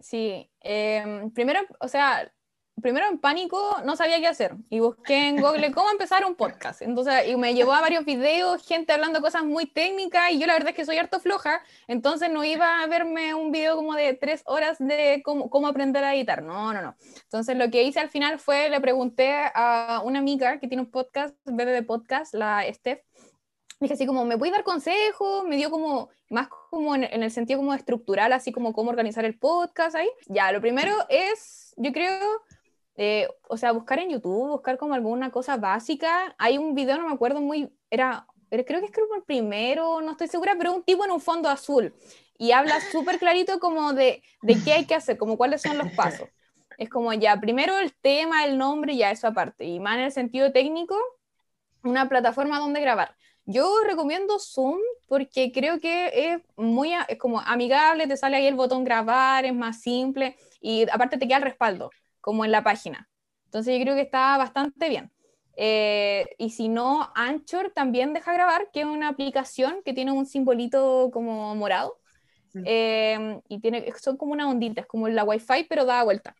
Sí, em, primero, o sea, primero en pánico no sabía qué hacer y busqué en Google cómo empezar un podcast. Entonces, y me llevó a varios videos, gente hablando cosas muy técnicas y yo la verdad es que soy harto floja, entonces no iba a verme un video como de tres horas de cómo, cómo aprender a editar. No, no, no. Entonces lo que hice al final fue, le pregunté a una amiga que tiene un podcast, de Podcast, la Steph, dije así como, ¿me puedes dar consejos? Me dio como, más como en, en, el sentido como estructural, así como cómo organizar el podcast ahí. Ya, lo primero es, yo creo, eh, o sea, buscar en YouTube, buscar como alguna cosa básica. Hay un video, no me acuerdo muy, era, creo que es como el primero, no estoy segura, pero un tipo en un fondo azul y habla [laughs] súper clarito como de, de qué hay que hacer, como cuáles son los pasos. Es como ya, primero el tema, el nombre, ya eso aparte. Y más en el sentido técnico, una plataforma donde grabar. Yo recomiendo Zoom porque creo que es muy es como amigable, te sale ahí el botón grabar, es más simple y aparte te queda el respaldo como en la página. Entonces yo creo que está bastante bien. Eh, y si no, Anchor también deja grabar, que es una aplicación que tiene un simbolito como morado. Eh, y tiene, son como una ondita, es como la Wi-Fi, pero da vuelta.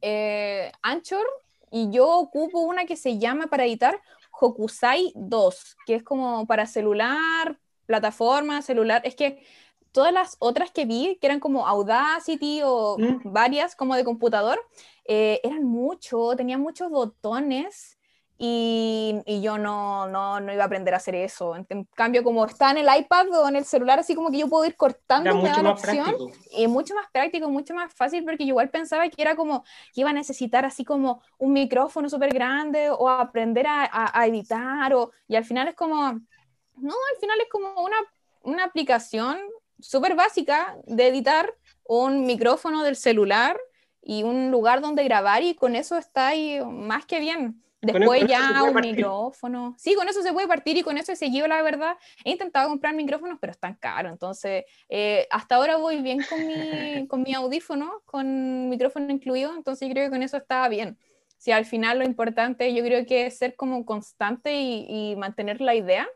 Eh, Anchor, y yo ocupo una que se llama para editar Hokusai 2, que es como para celular, plataforma, celular. Es que todas las otras que vi, que eran como Audacity o mm. varias como de computador, eh, eran mucho, tenían muchos botones y, y yo no, no, no, iba a aprender a hacer eso. En, cambio, como está en el iPad o en el celular, así como que yo puedo ir cortando cada opción. Y mucho más práctico, mucho más fácil, porque yo igual pensaba que era como que iba a necesitar así como un micrófono súper grande o aprender a, a, editar, o, y al final es como, no, al final es como una, una aplicación súper básica de editar un micrófono del celular y un lugar donde grabar y con eso está ahí más que bien. Después ya un micrófono. Sí, con eso se puede partir y con eso he seguido, la verdad. He intentado comprar micrófonos, pero están caros. Entonces, eh, hasta ahora voy bien con mi, [laughs] con mi audífono, con micrófono incluido. Entonces, yo creo que con eso estaba bien. Si al final lo importante, yo creo que es ser como constante y, y mantener la idea.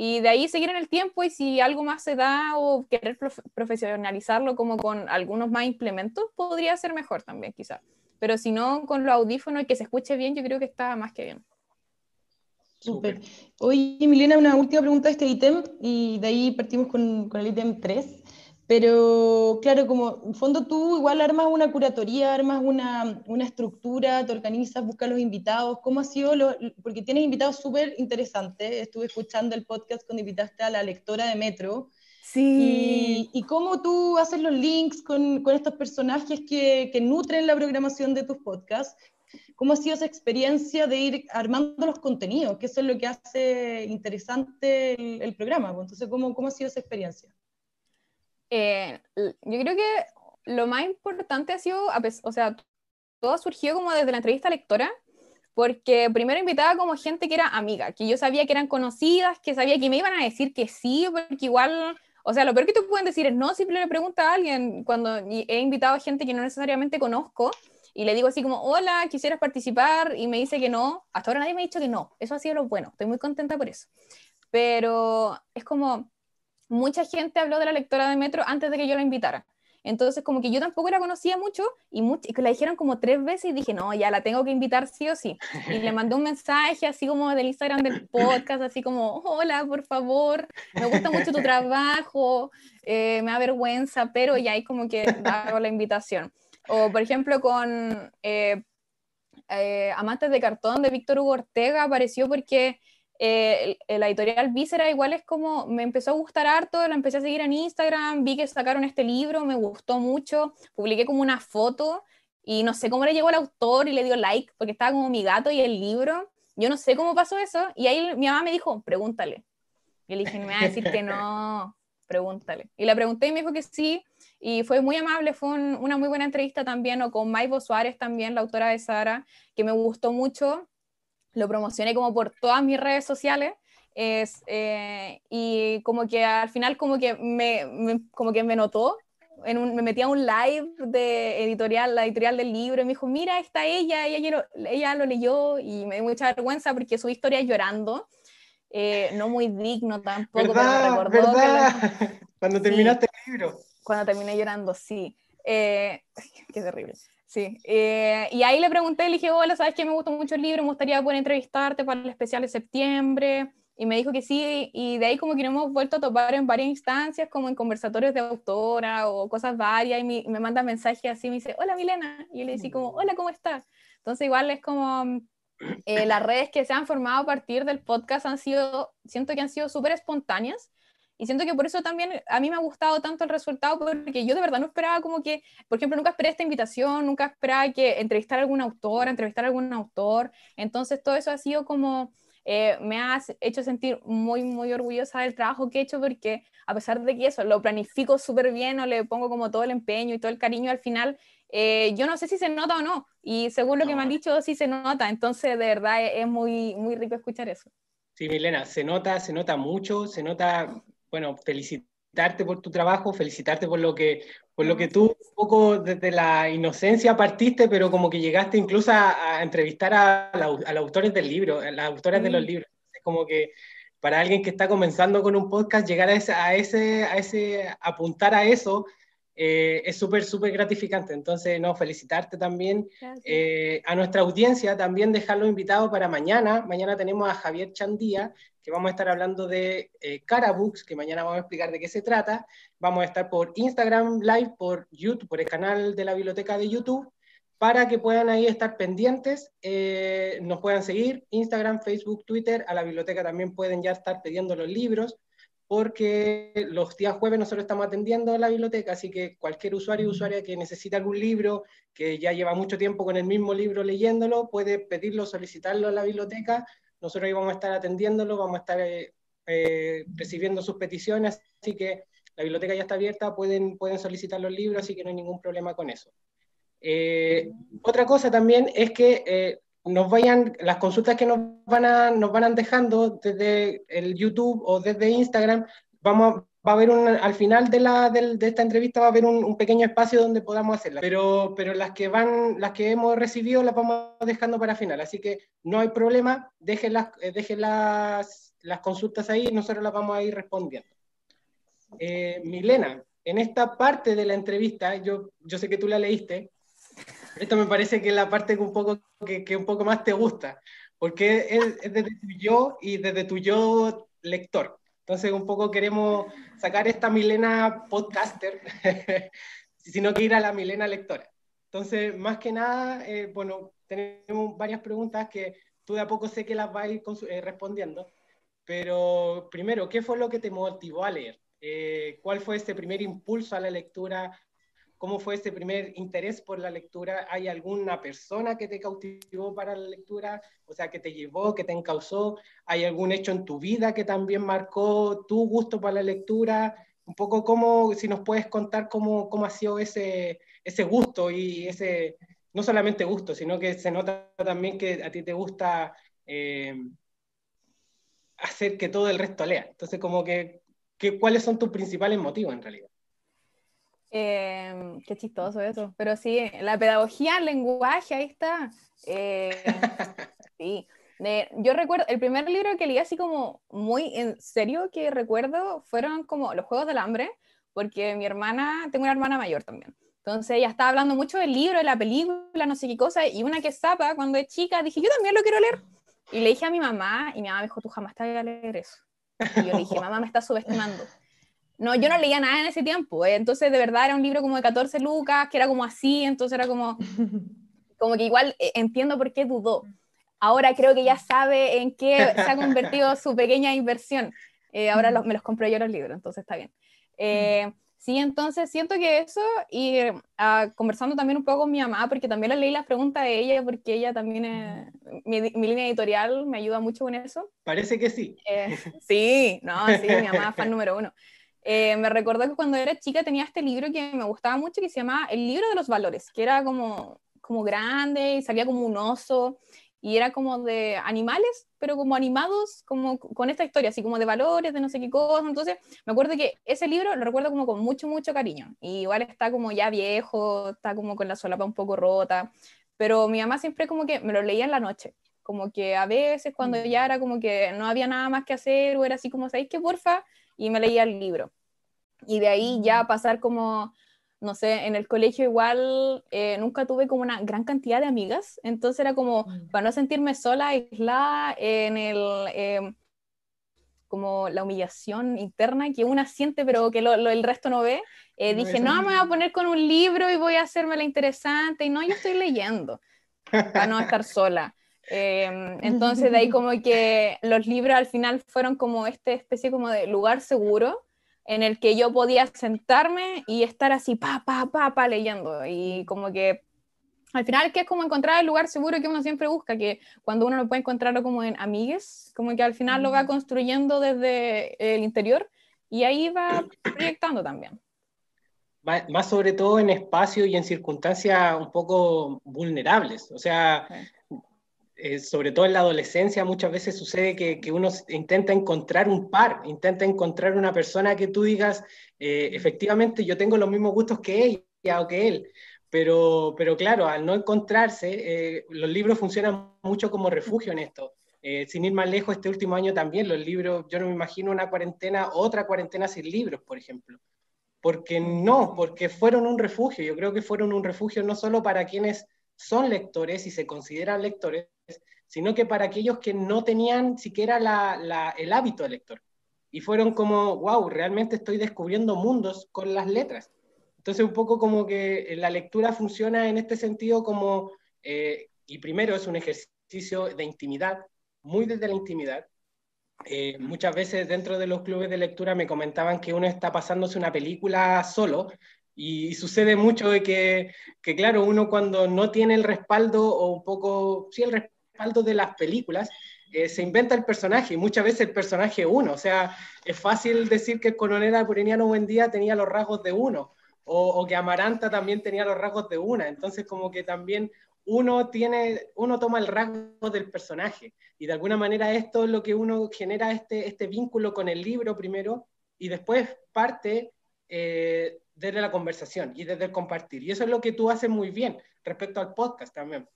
Y de ahí seguir en el tiempo y si algo más se da o querer profesionalizarlo como con algunos más implementos, podría ser mejor también quizás. Pero si no, con los audífonos y que se escuche bien, yo creo que está más que bien. Súper. Oye, Milena, una última pregunta de este ítem y de ahí partimos con, con el ítem 3. Pero claro, como en fondo tú igual armas una curatoría, armas una, una estructura, te organizas, buscas los invitados. ¿Cómo ha sido? Lo, porque tienes invitados súper interesantes. Estuve escuchando el podcast cuando invitaste a la lectora de Metro, Sí. Y, cómo tú haces los links con, con estos personajes que, que, nutren la programación de tus podcasts. ¿Cómo ha sido esa experiencia de ir armando los contenidos? Que eso es lo que hace interesante el, el programa. Pues. Entonces, ¿cómo, ¿cómo ha sido esa experiencia? Eh, yo creo que lo más importante ha sido, o sea, todo surgió como desde la entrevista lectora, porque primero invitaba como gente que era amiga, que yo sabía que eran conocidas, que sabía que me iban a decir que sí, porque igual o sea, lo peor que te pueden decir es no, simple le pregunta a alguien cuando he invitado a gente que no necesariamente conozco y le digo así como, hola, quisieras participar y me dice que no. Hasta ahora nadie me ha dicho que no. Eso ha sido lo bueno. Estoy muy contenta por eso. Pero es como, mucha gente habló de la lectora de Metro antes de que yo la invitara. Entonces, como que yo tampoco la conocía mucho y, mucho, y la dijeron como tres veces y dije, no, ya la tengo que invitar sí o sí. Y le mandé un mensaje así como del Instagram del podcast, así como, hola, por favor, me gusta mucho tu trabajo, eh, me da vergüenza, pero ya ahí como que hago la invitación. O, por ejemplo, con eh, eh, Amantes de Cartón de Víctor Hugo Ortega apareció porque eh, la editorial Víscera igual es como, me empezó a gustar harto, la empecé a seguir en Instagram, vi que sacaron este libro, me gustó mucho, publiqué como una foto y no sé cómo le llegó el autor y le dio like, porque estaba como mi gato y el libro, yo no sé cómo pasó eso, y ahí mi mamá me dijo, pregúntale. Y le dije, me va a decir que no, pregúntale. Y le pregunté y me dijo que sí, y fue muy amable, fue una muy buena entrevista también, o con Maibo Suárez también, la autora de Sara, que me gustó mucho, lo promocioné como por todas mis redes sociales. Es, eh, y como que al final como que me, como que me notó, en un, me metí a un live de editorial, la editorial del libro, y me dijo, mira, está ella, ella ella lo leyó, y me dio mucha vergüenza porque su historia llorando, eh, no muy digno tampoco, pero me recordó [laughs] Cuando terminaste el libro. Cuando terminé llorando, sí. Eh, [laughs] qué terrible. Sí, eh, y ahí le pregunté, le dije, hola, ¿sabes que me gustó mucho el libro? Me gustaría poder entrevistarte para el especial de septiembre. Y me dijo que sí, y de ahí como que nos hemos vuelto a topar en varias instancias, como en conversatorios de autora o cosas varias, y me, me manda mensajes así, me dice, hola Milena, y yo le decía como, hola, ¿cómo estás? Entonces igual es como, eh, las redes que se han formado a partir del podcast han sido, siento que han sido súper espontáneas, y siento que por eso también a mí me ha gustado tanto el resultado, porque yo de verdad no esperaba como que, por ejemplo, nunca esperé esta invitación, nunca esperaba que entrevistar a algún autor, entrevistar a algún autor. Entonces todo eso ha sido como, eh, me ha hecho sentir muy, muy orgullosa del trabajo que he hecho, porque a pesar de que eso lo planifico súper bien o le pongo como todo el empeño y todo el cariño al final, eh, yo no sé si se nota o no. Y según lo que me han dicho, sí se nota. Entonces, de verdad, es, es muy, muy rico escuchar eso. Sí, Milena, se nota, se nota mucho, se nota bueno, felicitarte por tu trabajo, felicitarte por lo que, por lo que tú un poco desde la inocencia partiste, pero como que llegaste incluso a, entrevistar a, los autores del libro, a las autoras de los libros. Es como que para alguien que está comenzando con un podcast, llegar a ese, a ese, a ese apuntar a eso, eh, es súper, súper gratificante. Entonces, no, felicitarte también eh, a nuestra audiencia, también dejarlo invitado para mañana. Mañana tenemos a Javier Chandía, que vamos a estar hablando de eh, Carabooks, que mañana vamos a explicar de qué se trata. Vamos a estar por Instagram Live, por YouTube, por el canal de la biblioteca de YouTube, para que puedan ahí estar pendientes, nos puedan seguir, Instagram, Facebook, Twitter, a la biblioteca también pueden ya estar pidiendo los libros porque los días jueves nosotros estamos atendiendo a la biblioteca, así que cualquier usuario o usuaria que necesite algún libro, que ya lleva mucho tiempo con el mismo libro leyéndolo, puede pedirlo, solicitarlo a la biblioteca, nosotros ahí vamos a estar atendiéndolo, vamos a estar eh, eh, recibiendo sus peticiones, así que la biblioteca ya está abierta, pueden, solicitar los libros, así que no hay ningún problema con eso. Eh, otra cosa también es que nos vayan, las consultas que nos van, a, van dejando desde el YouTube o desde Instagram, vamos va a haber un, al final de, la, de, esta entrevista va a haber un, pequeño espacio donde podamos hacerlas, pero, pero las que van, las que hemos recibido las vamos dejando para final, así que no hay problema, dejen las, eh, dejen las, las consultas ahí y nosotros las vamos a ir respondiendo. Eh, Milena, en esta parte de la entrevista, yo, yo sé que tú la leíste, esto me parece que es la parte que un poco, que, que un poco más te gusta, porque es, es desde tu yo y desde tu yo lector. Entonces, un poco queremos sacar esta Milena podcaster, [laughs] sino que ir a la Milena lectora. Entonces, más que nada, eh, bueno, tenemos varias preguntas que tú de a poco sé que las vas a ir eh, respondiendo. Pero primero, ¿qué fue lo que te motivó a leer? Eh, ¿Cuál fue ese primer impulso a la lectura? ¿Cómo fue ese primer interés por la lectura? ¿Hay alguna persona que te cautivó para la lectura? O sea, que te llevó, que te encausó. ¿Hay algún hecho en tu vida que también marcó tu gusto para la lectura? Un poco cómo, si nos puedes contar cómo, cómo ha sido ese, ese gusto y ese, no solamente gusto, sino que se nota también que a ti te gusta eh, hacer que todo el resto lea. Entonces, como que, ¿cuáles son tus principales motivos en realidad? Em, qué chistoso eso. Pero sí, la pedagogía, el lenguaje, ahí está. Eh, [laughs] sí. yo recuerdo, el primer libro que leí así como muy en serio que recuerdo fueron como Los Juegos del Hambre, porque mi hermana, tengo una hermana mayor también. Entonces ella estaba hablando mucho del libro, de la película, no sé qué cosa, y una que zapa cuando es chica, dije, yo también lo quiero leer. Y le dije a mi mamá, y mi mamá me dijo, tú jamás te vas a leer eso. Y yo le dije, mamá me está subestimando. No, yo no leía nada en ese tiempo, eh, entonces de verdad era un libro como de 14 lucas, que era como así, entonces era como, [laughs] como que igual eh, entiendo por qué dudó. Ahora creo que ya sabe en qué se ha convertido [laughs] su pequeña inversión. Eh, ahora me los compro yo los libros, entonces está bien. sí, entonces siento que eso, y ah, conversando también un poco con mi mamá, porque también le leí la pregunta de ella, porque ella también es, mi, mi, línea editorial me ayuda mucho con eso. Parece que sí. [laughs] sí, no, sí, mi mamá es fan número uno. Eh, me recordó que cuando era chica tenía este libro que me gustaba mucho que se llamaba El libro de los valores, que era como, como grande y salía como un oso y era como de animales, pero como animados, como con esta historia, así como de valores, de no sé qué cosa. Entonces, me acuerdo que ese libro lo recuerdo como con mucho, mucho cariño. Y igual está como ya viejo, está como con la solapa un poco rota, pero mi mamá siempre como que me lo leía en la noche. Como que a veces cuando mm. ya era como que no había nada más que hacer o era así como, ¿sabéis qué, porfa? y me leía el libro. Y de ahí ya pasar como, no sé, en el colegio igual eh, nunca tuve como una gran cantidad de amigas, entonces era como, mm. para no sentirme sola, aislada en el... Em, como la humillación interna que una siente pero que lo, el resto no ve, eh, dije, no, me voy a poner con un libro y voy a hacerme la interesante, y no, yo estoy leyendo, para no estar sola. Em, entonces de ahí [laughs] como que los libros al final fueron como esta especie como de lugar seguro en el que yo podía sentarme y estar así pa, pa, pa, pa leyendo y como que al final que es como encontrar el lugar seguro que uno siempre busca, que cuando uno lo puede encontrarlo como en amigues, como que al final lo va construyendo desde el interior y ahí va [clears throat] proyectando también. Más sobre todo en espacios y en circunstancias un poco vulnerables. O sea, eh, sobre todo en la adolescencia, muchas veces sucede que, uno intenta encontrar un par, intenta encontrar una persona que tú digas, eh, efectivamente yo tengo los mismos gustos que ella o que él, pero, pero claro, al no encontrarse, eh, los libros funcionan mucho como refugio en esto. sin ir más lejos, este último año también los libros, yo no me imagino una cuarentena, otra cuarentena sin libros, por ejemplo. Porque no, porque fueron un refugio, yo creo que fueron un refugio no solo para quienes son lectores y se consideran lectores, sino que para aquellos que no tenían siquiera el hábito de lector. Y fueron como, wow, realmente estoy descubriendo mundos con las letras. Entonces, un poco como que la lectura funciona en este sentido como, eh, y primero es un ejercicio de intimidad, muy desde la intimidad. Eh, muchas veces dentro de los clubes de lectura me comentaban que uno está pasándose una película solo y, sucede mucho de que, que, claro, uno cuando no tiene el respaldo o un poco, sí, el respaldo de las películas, eh, se inventa el personaje y muchas veces el personaje uno. O sea, es fácil decir que el coronel Apuriniano buen día tenía los rasgos de uno o, o, que Amaranta también tenía los rasgos de una. Entonces, como que también uno tiene, uno toma el rasgo del personaje y de alguna manera esto es lo que uno genera este, este vínculo con el libro primero y después parte eh, desde la conversación y desde el compartir. Y eso es lo que tú haces muy bien respecto al podcast también,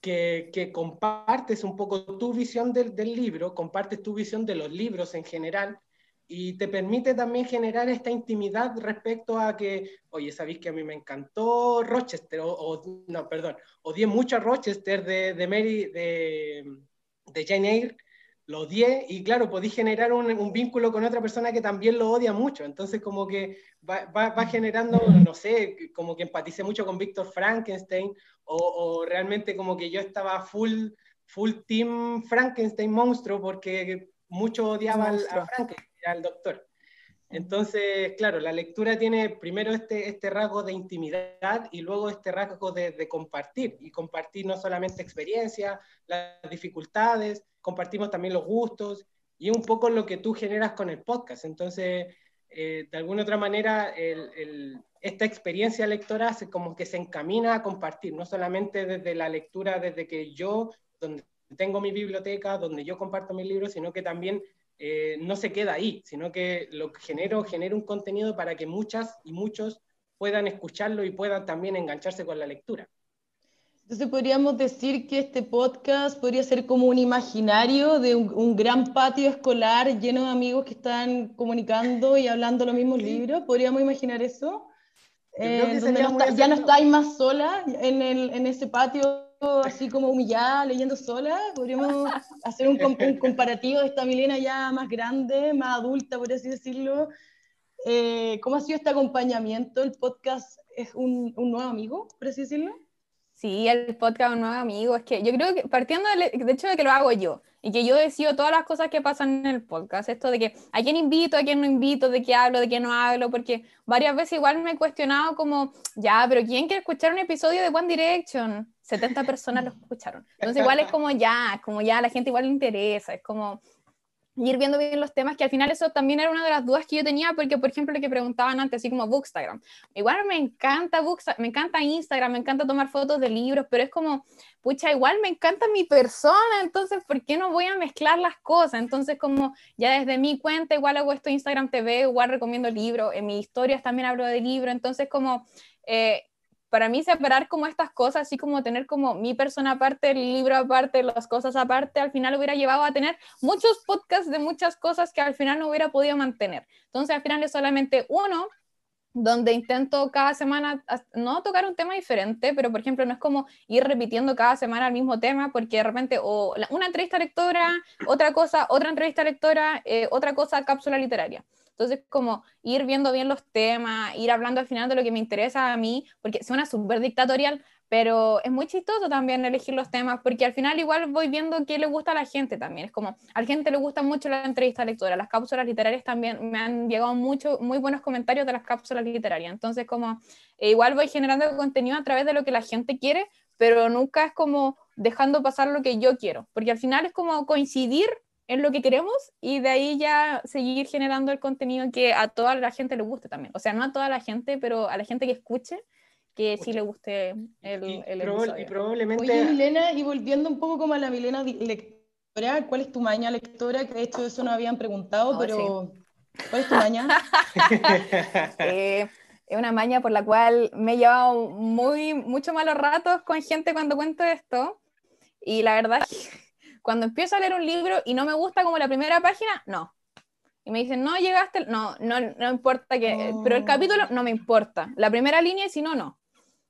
que, compartes un poco tu visión del, libro, compartes tu visión de los libros en general y te permite también generar esta intimidad respecto a que, oye, sabéis que a mí me encantó Rochester, o, no, perdón, odié mucho a Rochester de, de Mary, de, de Jane Eyre, lo odié y claro, podí generar un, un, vínculo con otra persona que también lo odia mucho. Entonces como que va, va, va generando, no sé, como que empaticé mucho con Víctor Frankenstein o, o, realmente como que yo estaba full, full team Frankenstein monstruo porque mucho odiaban a Frankenstein al doctor. Entonces, claro, la lectura tiene primero este, este rasgo de intimidad y luego este rasgo de, compartir. Y compartir no solamente experiencia, las dificultades, compartimos también los gustos y un poco lo que tú generas con el podcast. Entonces, eh, de alguna otra manera, esta experiencia lectora se, como que se encamina a compartir, no solamente desde la lectura, desde que yo, donde tengo mi biblioteca, donde yo comparto mis libros, sino que también eh, no se queda ahí, sino que lo que genero, genera un contenido para que muchas y muchos puedan escucharlo y puedan también engancharse con la lectura. Entonces podríamos decir que este podcast podría ser como un imaginario de un, un gran patio escolar lleno de amigos que están comunicando y hablando los mismos sí. libros. ¿Podríamos imaginar eso? Eh, donde no está, ya no estáis más sola en, el, en ese patio así como humillada, leyendo sola, podríamos [laughs] hacer un, un, comparativo de esta Milena ya más grande, más adulta, por así decirlo. Eh, ¿Cómo ha sido este acompañamiento? ¿El podcast es un, un, nuevo amigo, por así decirlo? Sí, el podcast un nuevo amigo. Es que yo creo que partiendo de, de hecho de que lo hago yo y que yo decido todas las cosas que pasan en el podcast, esto de que a quién invito, a quién no invito, de qué hablo, de qué no hablo, porque varias veces igual me he cuestionado como, ya, pero ¿quién quiere escuchar un episodio de One Direction? 70 personas lo escucharon. Entonces igual es como ya, como ya la gente igual le interesa, es como ir viendo bien los temas, que al final eso también era una de las dudas que yo tenía, porque por ejemplo lo que preguntaban antes, así como Bookstagram, igual me encanta Bookstagram, me encanta Instagram, me encanta tomar fotos de libros, pero es como, pucha, igual me encanta mi persona, entonces, ¿por qué no voy a mezclar las cosas? Entonces, como ya desde mi cuenta, igual hago esto Instagram TV, igual recomiendo libros, en mis historias también hablo de libros, entonces como... Eh, para mí separar como estas cosas, así como tener como mi persona aparte, el libro aparte, las cosas aparte, al final hubiera llevado a tener muchos podcasts de muchas cosas que al final no hubiera podido mantener. Entonces al final es solamente uno donde intento cada semana no tocar un tema diferente, pero por ejemplo no es como ir repitiendo cada semana el mismo tema, porque de repente o una entrevista lectora, otra cosa, otra entrevista lectora, eh, otra cosa, cápsula literaria. Entonces, como ir viendo bien los temas, ir hablando al final de lo que me interesa a mí, porque suena súper dictatorial, pero es muy chistoso también elegir los temas, porque al final igual voy viendo qué le gusta a la gente también. Es como, a la gente le gusta mucho la entrevista lectora, las cápsulas literarias también me han llegado mucho, muy buenos comentarios de las cápsulas literarias. Entonces, como, eh, igual voy generando contenido a través de lo que la gente quiere, pero nunca es como dejando pasar lo que yo quiero, porque al final es como coincidir en lo que queremos y de ahí ya seguir generando el contenido que a toda la gente le guste también. O sea, no a toda la gente, pero a la gente que escuche, que sí le guste el, y, el episodio. Y probablemente... Oye, Milena, y volviendo un poco como a la Milena lectora, ¿cuál es tu maña lectora? Que de hecho eso no habían preguntado, oh, pero sí. ¿cuál es tu maña? [laughs] eh, es una maña por la cual me he llevado muy, mucho malos ratos con gente cuando cuento esto. Y la verdad cuando empiezo a leer un libro y no me gusta como la primera página, no. Y me dicen, no llegaste, no, no, no importa que, oh. pero el capítulo no me importa. La primera línea y si no, no.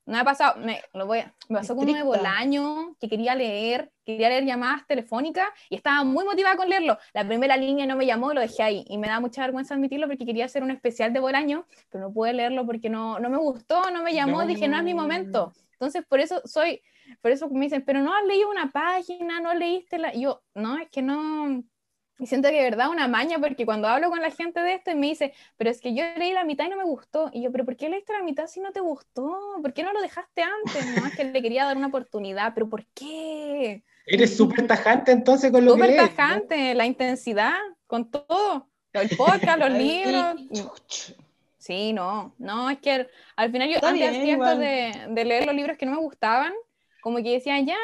No me ha pasado, me, lo voy a, me pasó con un Bolaño que quería leer, quería leer llamadas telefónicas y estaba muy motivada con leerlo. La primera línea no me llamó, lo dejé ahí. Y me da mucha vergüenza admitirlo porque quería hacer un especial de Bolaño, pero no pude leerlo porque no, no me gustó, no me llamó, no. dije, no es mi momento. Entonces, por eso soy, por eso me dicen, pero no has leído una página, no leíste la... Y yo, no, es que no... Y siento que de verdad una maña, porque cuando hablo con la gente de esto y me dice, pero es que yo leí la mitad y no me gustó. Y yo, pero ¿por qué leíste la mitad si no te gustó? ¿Por qué no lo dejaste antes? No, es que le quería dar una oportunidad, pero ¿por qué? Eres súper tajante entonces con lo Súper que lees, ¿no? tajante, la intensidad, con todo. El podcast, los [laughs] libros. Sí, no, no, es que al final yo Está antes bien, hacía esto de, de leer los libros que no me gustaban, como que decían, ya,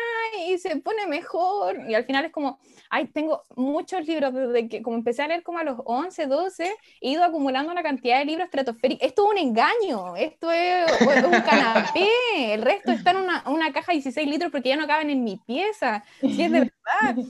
y se pone mejor, y al final es como, ay, tengo muchos libros desde que como empecé a leer como a los 11, 12, he ido acumulando una cantidad de libros estratosféricos. Esto es un engaño, esto es, un canapé, el resto está en una, una caja de 16 litros porque ya no caben en mi pieza, si es de verdad.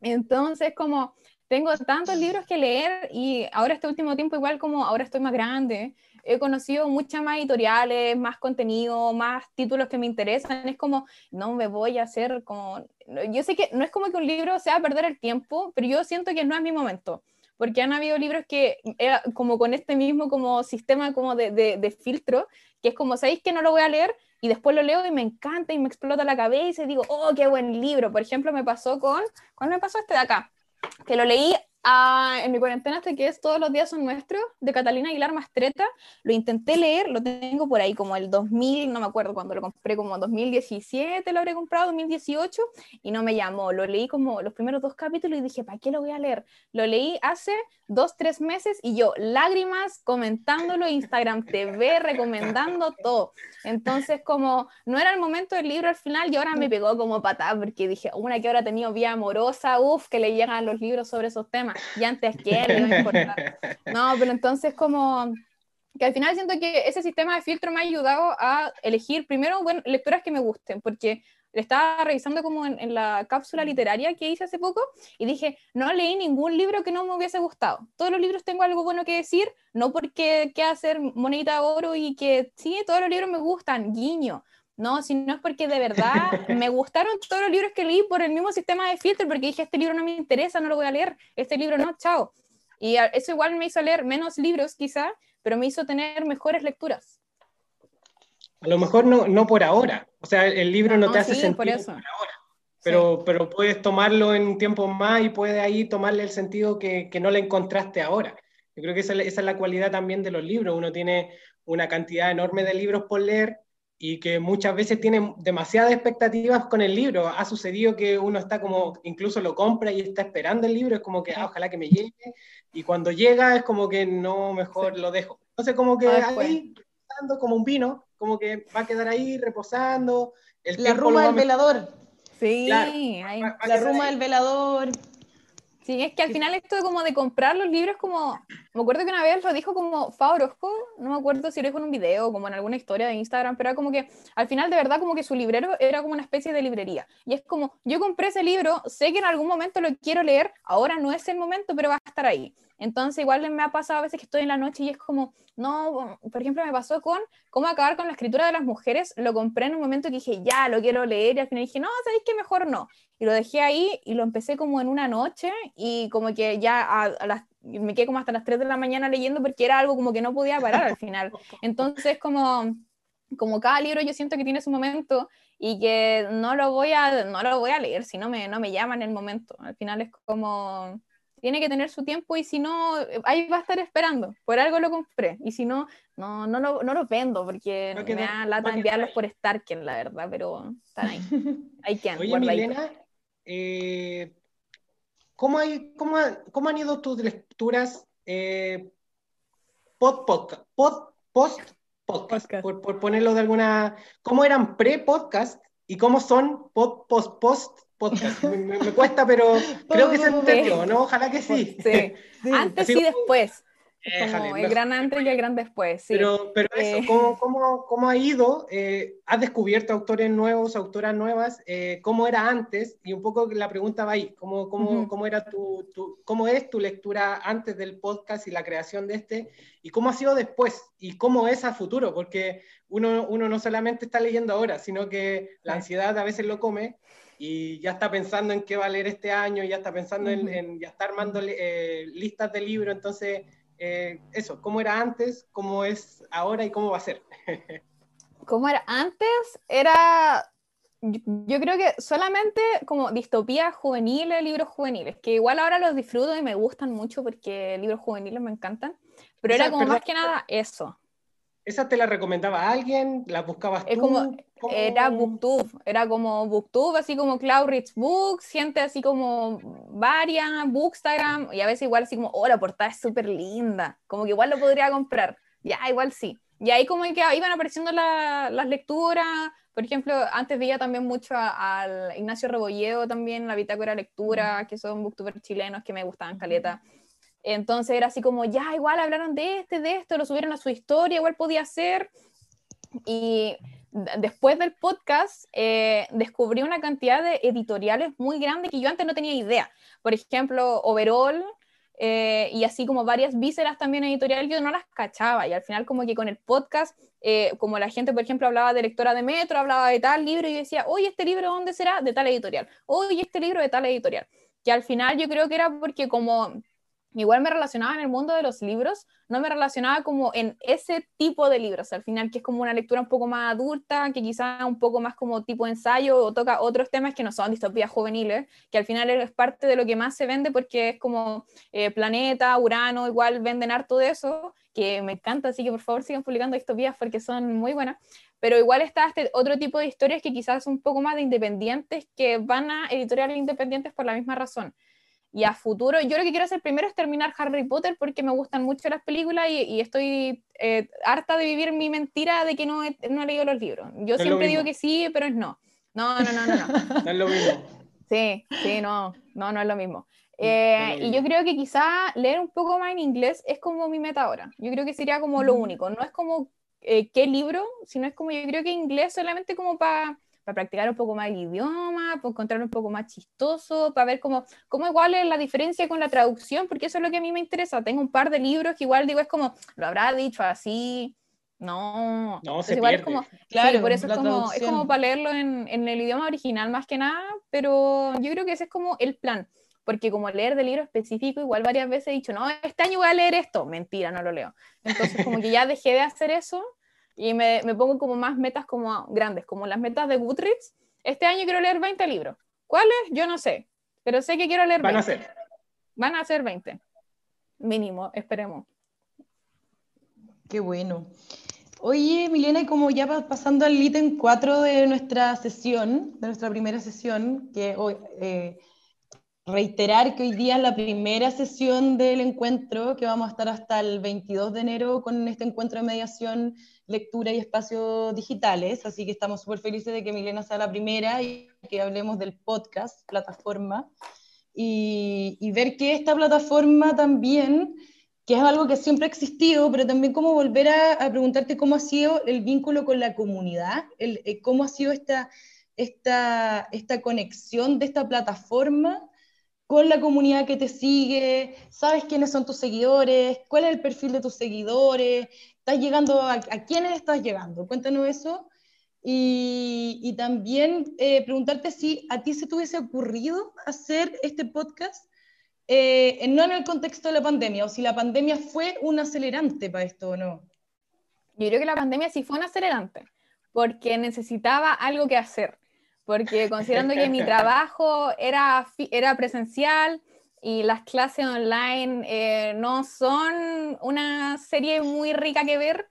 Entonces, como tengo tantos libros que leer y ahora este último tiempo igual como ahora estoy más grande, he conocido muchas más editoriales, más contenido, más títulos que me interesan. Es como, no me voy a hacer como... Yo sé que no es como que un libro sea perder el tiempo, pero yo siento que no es mi momento. Porque han habido libros que era como con este mismo como sistema como de, de, de filtro, que es como, ¿sabéis que no lo voy a leer? Y después lo leo y me encanta y me explota la cabeza y digo, oh, qué buen libro. Por ejemplo, me pasó con, ¿cuál me pasó este de acá? Que lo leí ah, en mi cuarentena hasta que es Todos los días son nuestros, de Catalina Aguilar Mastreta. Lo intenté leer, lo tengo por ahí como el 2000, no me acuerdo cuando lo compré, como 2017 lo habré comprado, 2018, y no me llamó. Lo leí como los primeros dos capítulos y dije, ¿para qué lo voy a leer? Lo leí hace dos, tres meses y yo, lágrimas, comentándolo, Instagram TV, recomendando todo. Entonces, como no era el momento del libro al final, y ahora me pegó como patada, porque dije, una que ahora tenido vida amorosa, uff, que le llegan los libros sobre esos temas, y antes que le iba a importar. No, pero entonces como que al final siento que ese sistema de filtro me ha ayudado a elegir primero bueno, lecturas que me gusten, porque le estaba revisando como en, en, la cápsula literaria que hice hace poco y dije, no leí ningún libro que no me hubiese gustado. Todos los libros tengo algo bueno que decir, no porque quiera hacer monedita de oro y que sí, todos los libros me gustan, guiño. No, sino es porque de verdad [laughs] me gustaron todos los libros que leí por el mismo sistema de filtro, porque dije, este libro no me interesa, no lo voy a leer, este libro no, chao. Y eso igual me hizo leer menos libros quizá, pero me hizo tener mejores lecturas. A lo mejor no, no por ahora, o sea, el libro no, no te hace sí, sentido por, eso. por ahora, pero, sí. pero puedes tomarlo en un tiempo más y puedes ahí tomarle el sentido que, que no le encontraste ahora. Yo creo que esa, esa, es la cualidad también de los libros, uno tiene una cantidad enorme de libros por leer y que muchas veces tiene demasiadas expectativas con el libro. Ha sucedido que uno está como, incluso lo compra y está esperando el libro, es como que, ah, ojalá que me llegue, y cuando llega es como que no, mejor sí. lo dejo. Entonces como que ah, ahí, reposando como un vino, como que va a quedar ahí reposando. El la ruma del velador. Sí, claro, ahí, va, va la ruma ahí. del velador. Sí, es que al final esto de como de comprar los libros como, me acuerdo que una vez lo dijo como Fa Orozco, no me acuerdo si lo dijo en un video o como en alguna historia de Instagram, pero era como que al final de verdad como que su librero era como una especie de librería. Y es como, yo compré ese libro, sé que en algún momento lo quiero leer, ahora no es el momento, pero va a estar ahí. Entonces igual me ha pasado a veces que estoy en la noche y es como, no, por ejemplo me pasó con cómo acabar con la escritura de las mujeres, lo compré en un momento que dije, ya, lo quiero leer y al final dije, no, ¿sabéis que mejor no? Y lo dejé ahí y lo empecé como en una noche y como que ya a, a las, me quedé como hasta las 3 de la mañana leyendo porque era algo como que no podía parar al final. [laughs] Entonces como, como cada libro yo siento que tiene su momento y que no lo voy a, no lo voy a leer si no me, no me llama en el momento. Al final es como tiene que tener su tiempo y si no, ahí va a estar esperando. Por algo lo compré. Y si no, no, no, lo, no lo vendo porque no me da lata enviarlos por Starken, la verdad, pero están ahí. [laughs] Hay que Oye, Milena, eh, ¿cómo, hay, cómo, ¿cómo, han ido tus lecturas eh, pod, podcast, pod, post podcast? Por, por, ponerlo de alguna. ¿Cómo eran pre-podcast y cómo son pod, post, post podcast. [laughs] Me, me, me, cuesta, pero creo que se entendió, ¿no? Ojalá que sí. sí. sí. [laughs] Antes y después. Como el gran antes y el gran después, sí. Pero, pero eso, Eh, ¿cómo, cómo, cómo ha ido? Eh, ¿Has descubierto autores nuevos, autoras nuevas? Eh, ¿Cómo era antes? Y un poco la pregunta va ahí, ¿cómo, cómo, Ujú. cómo, era tu, tu- cómo es tu lectura antes del podcast y la creación de este? ¿Y cómo ha sido después? ¿Y cómo es a futuro? Porque uno, uno no solamente está leyendo ahora, sino que la ansiedad a veces lo come y ya está pensando en qué va a leer este año, ya está pensando en, en- ya está armando eh, listas de libros, entonces eh, eso, cómo era antes, cómo es ahora y cómo va a ser. [laughs] ¿Cómo era? Antes era, yo, yo creo que solamente como distopías juveniles, libros juveniles, que igual ahora los disfruto y me gustan mucho porque libros juveniles me encantan, pero Esa- era como perdón, más que nada eso. ¿Esa te la recomendaba alguien? ¿La buscabas tú? Como, Era Booktube, era como Booktube, así como Cloud Rich Books, gente así como varias, Bookstagram, y a veces igual así como, oh, la portada es súper linda, como que igual lo podría comprar. Ya, igual sí. Y ahí como que iban apareciendo las lecturas, por ejemplo, antes veía también mucho al Ignacio Rebolledo también, la Bitácora Lectura, que son booktubers chilenos que me gustaban caleta. Entonces era así como, ya, igual hablaron de este, de esto, lo subieron a su historia, igual podía ser. Y después del podcast eh, descubrí una cantidad de editoriales muy grandes que yo antes no tenía idea. Por ejemplo, Overall eh, y así como varias vísceras también editoriales, yo no las cachaba. Y al final como que con el podcast, eh, como la gente, por ejemplo, hablaba de lectora de metro, hablaba de tal libro, y yo decía, oye, ¿este libro dónde será? De tal editorial. Oye, este libro de tal editorial. Que al final yo creo que era porque como igual me relacionaba en el mundo de los libros, no me relacionaba como en ese tipo de libros, al final que es como una lectura un poco más adulta, que quizá un poco más como tipo ensayo o toca otros temas que no son distopías juveniles, que al final es parte de lo que más se vende porque es como eh, Planeta, Urano, igual venden harto de eso, que me encanta, así que por favor sigan publicando distopías porque son muy buenas. Pero igual está este otro tipo de historias que quizás son un poco más de independientes, que van a editoriales independientes por la misma razón y a futuro, yo lo que quiero hacer primero es terminar Harry Potter porque me gustan mucho las películas y, estoy eh, harta de vivir mi mentira de que no he, no he leído los libros. Yo siempre digo que sí, pero es no. No, no, no, no. No, [laughs] no es lo mismo. Sí, sí, no, no, no es lo mismo. Eh, y yo creo que quizá leer un poco más en inglés es como mi meta ahora. Yo creo que sería como lo único. No es como eh, qué libro, sino es como yo creo que inglés solamente como para para practicar un poco más el idioma, para encontrar un poco más chistoso, para ver cómo, cómo igual es la diferencia con la traducción, porque eso es lo que a mí me interesa. Tengo un par de libros que igual digo, es como, lo habrá dicho así, no, no se igual Es como, claro, por eso es como, es como, para leerlo en, en, el idioma original más que nada, pero yo creo que ese es como el plan, porque como leer de libro específico, igual varias veces he dicho, no, este año voy a leer esto, mentira, no lo leo. Entonces como que ya dejé de hacer eso y me, me, pongo como más metas como grandes, como las metas de Goodreads. Este año quiero leer 20 libros. ¿Cuáles? Yo no sé, pero sé que quiero leer 20. Van a ser. Van a ser 20. Mínimo, esperemos. Qué bueno. Oye, Milena, y como ya pasando al ítem 4 de nuestra sesión, de nuestra primera sesión, que hoy, eh, reiterar que hoy día es la primera sesión del encuentro, que vamos a estar hasta el 22 de enero con este encuentro de mediación, lectura y espacios digitales, así que estamos súper felices de que Milena sea la primera y que hablemos del podcast, plataforma, y, ver que esta plataforma también, que es algo que siempre ha existido, pero también cómo volver a, preguntarte cómo ha sido el vínculo con la comunidad, el, eh, cómo ha sido esta, esta, esta conexión de esta plataforma con la comunidad que te sigue, sabes quiénes son tus seguidores, cuál es el perfil de tus seguidores, estás llegando a, quiénes estás llegando. Cuéntanos eso. Y, también eh, preguntarte si a ti se te hubiese ocurrido hacer este podcast, eh, no en el contexto de la pandemia, o si la pandemia fue un acelerante para esto o no. Yo creo que la pandemia sí fue un acelerante, porque necesitaba algo que hacer porque considerando que mi [laughs] trabajo era, era presencial y las clases online eh, no son una serie muy rica que ver,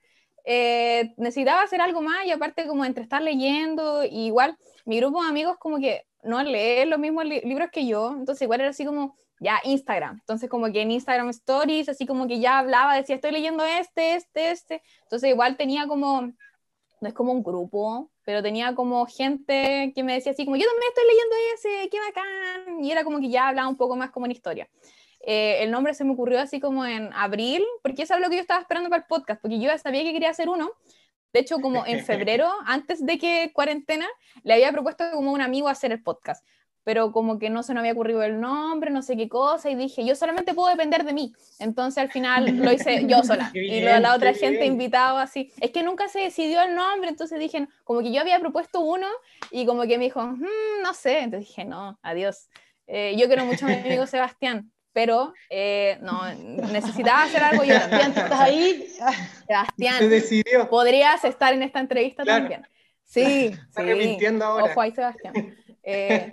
eh, necesitaba hacer algo más y aparte como entre estar leyendo, igual mi grupo de amigos como que no lee los mismos libros que yo, entonces igual era así como ya Instagram, entonces como que en Instagram Stories, así como que ya hablaba, decía estoy leyendo este, este, este, entonces igual tenía como, no es como un grupo, pero tenía como gente que me decía así como, yo también estoy leyendo ese, qué bacán, y era como que ya hablaba un poco más como en historia. Eh, el nombre se me ocurrió así como en abril, porque eso es lo que yo estaba esperando para el podcast, porque yo ya sabía que quería hacer uno. De hecho, como en [laughs] febrero, antes de que cuarentena, le había propuesto como un amigo hacer el podcast pero como que no se me había ocurrido el nombre, no sé qué cosa, y dije, yo solamente puedo depender de mí. Entonces al final lo hice yo [laughs] sola. y la otra gente invitado así. Es que nunca se decidió el nombre, entonces dije, como que yo había propuesto uno, y como que me dijo, mm, no sé. Entonces dije, no, adiós. Eh, yo quiero mucho a mi [laughs] amigo Sebastián, pero eh, no, necesitaba hacer algo yo también. [laughs] ¿Estás ahí? Sebastián, decidió. podrías estar en esta entrevista también. Sí, Está sí. ahora. Ojo ahí, Sebastián. Eh,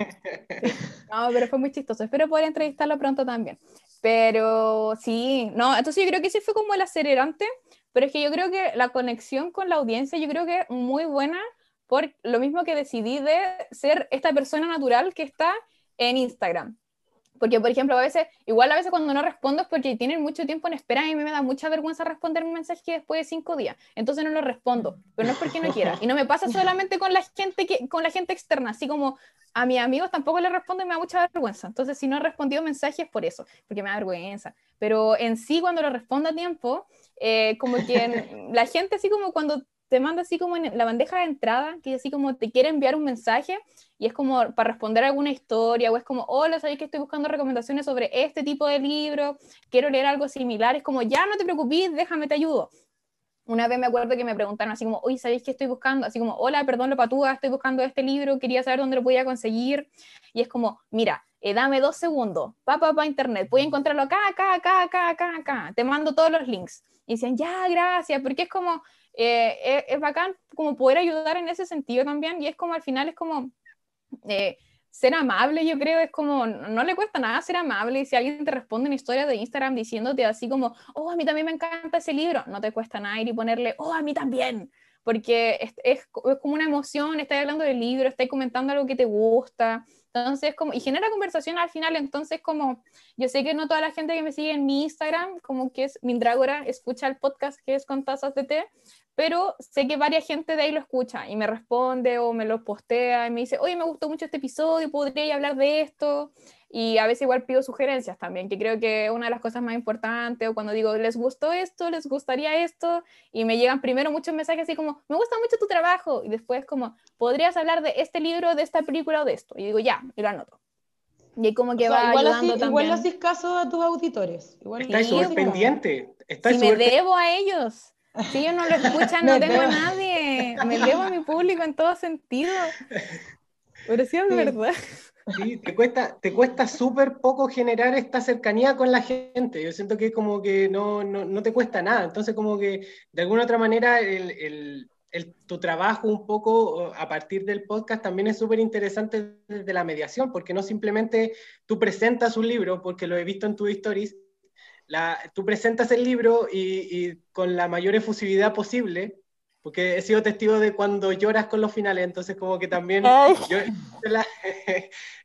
[laughs] no, pero fue muy chistoso. Espero poder entrevistarlo pronto también. Pero sí, no, entonces yo creo que ese fue como el acelerante, pero es que yo creo que la conexión con la audiencia, yo creo que es muy buena por lo mismo que decidí de ser esta persona natural que está en Instagram. Porque, por ejemplo, a veces, igual a veces cuando no respondo es porque tienen mucho tiempo en espera y a mí me da mucha vergüenza responder un mensaje después de cinco días. Entonces no lo respondo, pero no es porque no quiera. Y no me pasa solamente con la gente, que, con la gente externa, así como a mis amigos tampoco les respondo y me da mucha vergüenza. Entonces, si no he respondido mensajes es por eso, porque me da vergüenza. Pero en sí, cuando lo respondo a tiempo, eh, como que la gente así como cuando te manda así como en la bandeja de entrada, que así como te quiere enviar un mensaje y es como para responder alguna historia o es como, hola, sabes que estoy buscando recomendaciones sobre este tipo de libro, quiero leer algo similar, es como, ya no te preocupes, déjame, te ayudo. Una vez me acuerdo que me preguntaron así como, oye, ¿sabéis qué estoy buscando? Así como, hola, perdón, lo patúa, estoy buscando este libro, quería saber dónde lo podía conseguir. Y es como, mira, eh, dame dos segundos, pa, pa, pa, internet, voy a encontrarlo acá, acá, acá, acá, acá, acá, te mando todos los links. Y decían, ya, gracias, porque es como, eh, es, bacán como poder ayudar en ese sentido también y es como al final es como eh, ser amable, yo creo, es como, no le cuesta nada ser amable y si alguien te responde una historia de Instagram diciéndote así como, oh, a mí también me encanta ese libro, no te cuesta nada ir y ponerle, oh, a mí también, porque es, es, como una emoción, estás hablando del libro, estás comentando algo que te gusta, entonces, como, y genera conversación al final, entonces como, yo sé que no toda la gente que me sigue en mi Instagram, como que es Mindrágora, escucha el podcast que es con tazas de té, pero sé que varias gente de ahí lo escucha y me responde o me lo postea y me dice, oye, me gustó mucho este episodio, podría hablar de esto. Y a veces igual pido sugerencias también, que creo que una de las cosas más importantes, o cuando digo, les gustó esto, les gustaría esto, y me llegan primero muchos mensajes así como, me gusta mucho tu trabajo, y después como, podrías hablar de este libro, de esta película o de esto. Y digo, ya, y lo anoto. Y como que va igual ayudando también. Igual haces caso a tus auditores. Igual Estás súper pendiente. si me debo a ellos. Si ellos no lo escuchan, [laughs] no, tengo a nadie. Me debo a mi público en todo sentido. Pero sí es verdad. Sí, te cuesta, te cuesta súper poco generar esta cercanía con la gente. Yo siento que como que no, no, no te cuesta nada. Entonces como que de alguna otra manera el, el, el, tu trabajo un poco a partir del podcast también es súper interesante desde la mediación, porque no simplemente tú presentas un libro, porque lo he visto en tu stories, la, tú presentas el libro y, y, con la mayor efusividad posible, porque he sido testigo de cuando lloras con los finales, entonces como que también [laughs] yo, [laughs] la,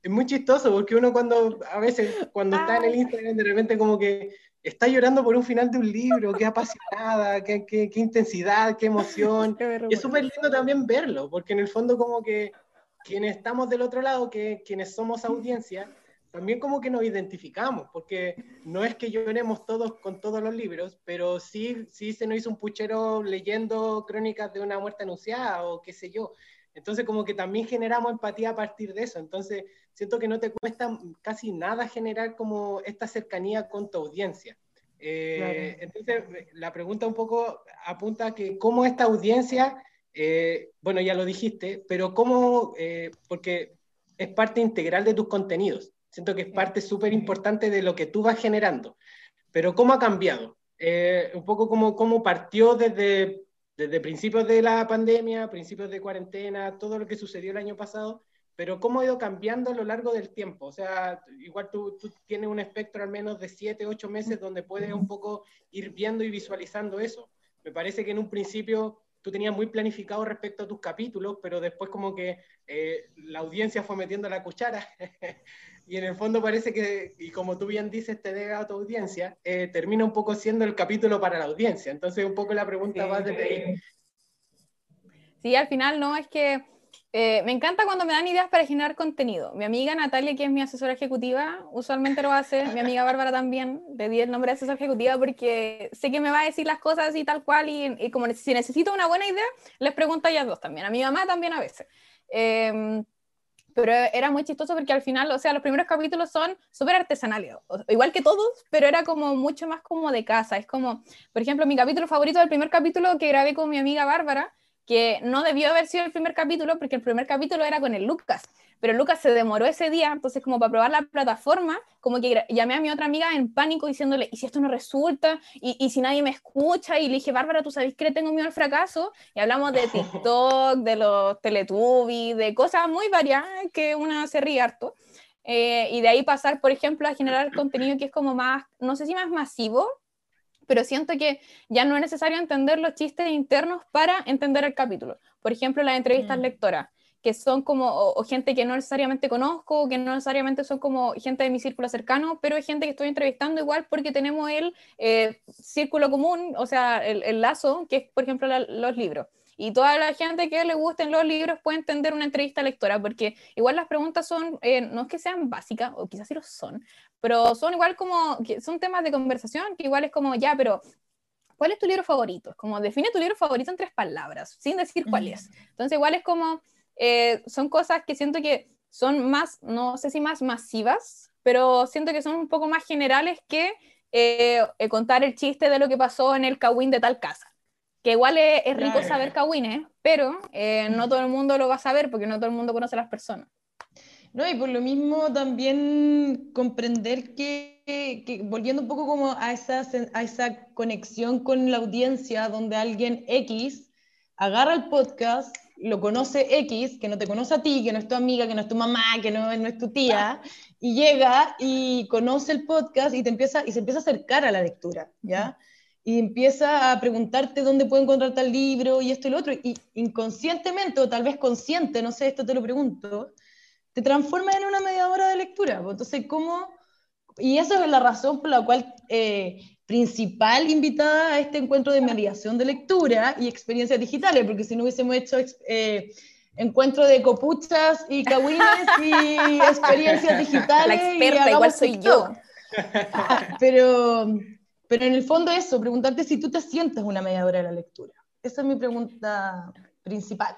es muy chistoso, porque uno cuando, a veces, cuando está en el Instagram, de repente como que está llorando por un final de un libro, qué apasionada, qué, qué, qué intensidad, qué emoción, [laughs] y es súper lindo también verlo, porque en el fondo como que quienes estamos del otro lado, que quienes somos audiencia, también como que nos identificamos, porque no es que lloremos todos con todos los libros, pero sí, sí se nos hizo un puchero leyendo crónicas de una muerte anunciada o qué sé yo. Entonces como que también generamos empatía a partir de eso. Entonces siento que no te cuesta casi nada generar como esta cercanía con tu audiencia. Eh, entonces la pregunta un poco apunta a que cómo esta audiencia, eh, bueno ya lo dijiste, pero cómo, eh, porque es parte integral de tus contenidos. Siento que es parte súper importante de lo que tú vas generando. Pero ¿cómo ha cambiado? Eh, un poco como cómo partió desde, desde principios de la pandemia, principios de cuarentena, todo lo que sucedió el año pasado, pero cómo ha ido cambiando a lo largo del tiempo. O sea, igual tú, tú tienes un espectro al menos de 7, 8 meses donde puedes un poco ir viendo y visualizando eso. Me parece que en un principio tú tenías muy planificado respecto a tus capítulos, pero después como que eh, la audiencia fue metiendo la cuchara [laughs] y en el fondo parece que, y como tú bien dices, te debe a tu audiencia, eh, termina un poco siendo el capítulo para la audiencia. Entonces un poco la pregunta va desde ahí. Sí, al final no, es que eh, me encanta cuando me dan ideas para generar contenido. Mi amiga Natalia, que es mi asesora ejecutiva, usualmente lo hace. Mi amiga Bárbara también. Le di el nombre de asesora ejecutiva porque sé que me va a decir las cosas así tal cual y, como si necesito una buena idea, les pregunto a ellas dos también. A mi mamá también a veces. Eh, pero era muy chistoso porque al final, o sea, los primeros capítulos son súper artesanales, igual que todos, pero era como mucho más como de casa. Es como, por ejemplo, mi capítulo favorito del primer capítulo que grabé con mi amiga Bárbara, que no debió haber sido el primer capítulo porque el primer capítulo era con el Lucas pero Lucas se demoró ese día, entonces como para probar la plataforma, como que llamé a mi otra amiga en pánico diciéndole, ¿y si esto no resulta? ¿Y, y si nadie me escucha? Y le dije, Bárbara, ¿tú sabes que le tengo miedo al fracaso? Y hablamos de TikTok, de los Teletubbies, de cosas muy variadas que una se ríe harto. Eh, y de ahí pasar, por ejemplo, a generar contenido que es como más, no sé si más masivo, pero siento que ya no es necesario entender los chistes internos para entender el capítulo. Por ejemplo, las entrevistas mm. lectoras, que son como, o, gente que no necesariamente conozco, que no necesariamente son como gente de mi círculo cercano, pero hay gente que estoy entrevistando igual porque tenemos el eh, círculo común, o sea, el, lazo, que es, por ejemplo, los libros. Y toda la gente que le gusten los libros puede entender una entrevista lectora, porque igual las preguntas son, eh, no es que sean básicas, o quizás sí lo son, pero son igual como, son temas de conversación, que igual es como, ya, pero ¿cuál es tu libro favorito? Como define tu libro favorito en tres palabras, sin decir cuál es. Entonces igual es como, eh, son cosas que siento que son más, no sé si más masivas, pero siento que son un poco más generales que eh, contar el chiste de lo que pasó en el Kawin de tal casa. Que igual es, rico saber Kawines, pero eh, no todo el mundo lo va a saber porque no todo el mundo conoce a las personas. No, y por lo mismo también comprender que, que, volviendo un poco como a esa, a esa conexión con la audiencia, donde alguien X agarra el podcast, lo conoce X, que no te conoce a ti, que no es tu amiga, que no es tu mamá, que no, no es tu tía, [laughs] y llega y conoce el podcast y, te empieza, y se empieza a acercar a la lectura, ¿ya? y empieza a preguntarte dónde puede encontrar tal libro y esto y lo otro, y inconscientemente o tal vez consciente, no sé, esto te lo pregunto, te transforma en una mediadora de lectura. Pues, entonces, ¿cómo? Y esa es la razón por la cual eh, principal invitada a este encuentro de mediación de lectura y experiencias digitales, porque si no hubiésemos hecho eh, encuentro de copuchas y cagüines y [laughs] experiencias digitales. La experta igual soy yo. [laughs] Pero pero en el fondo eso, preguntarte si tú te sientes una mediadora de la lectura. Esa es mi pregunta principal.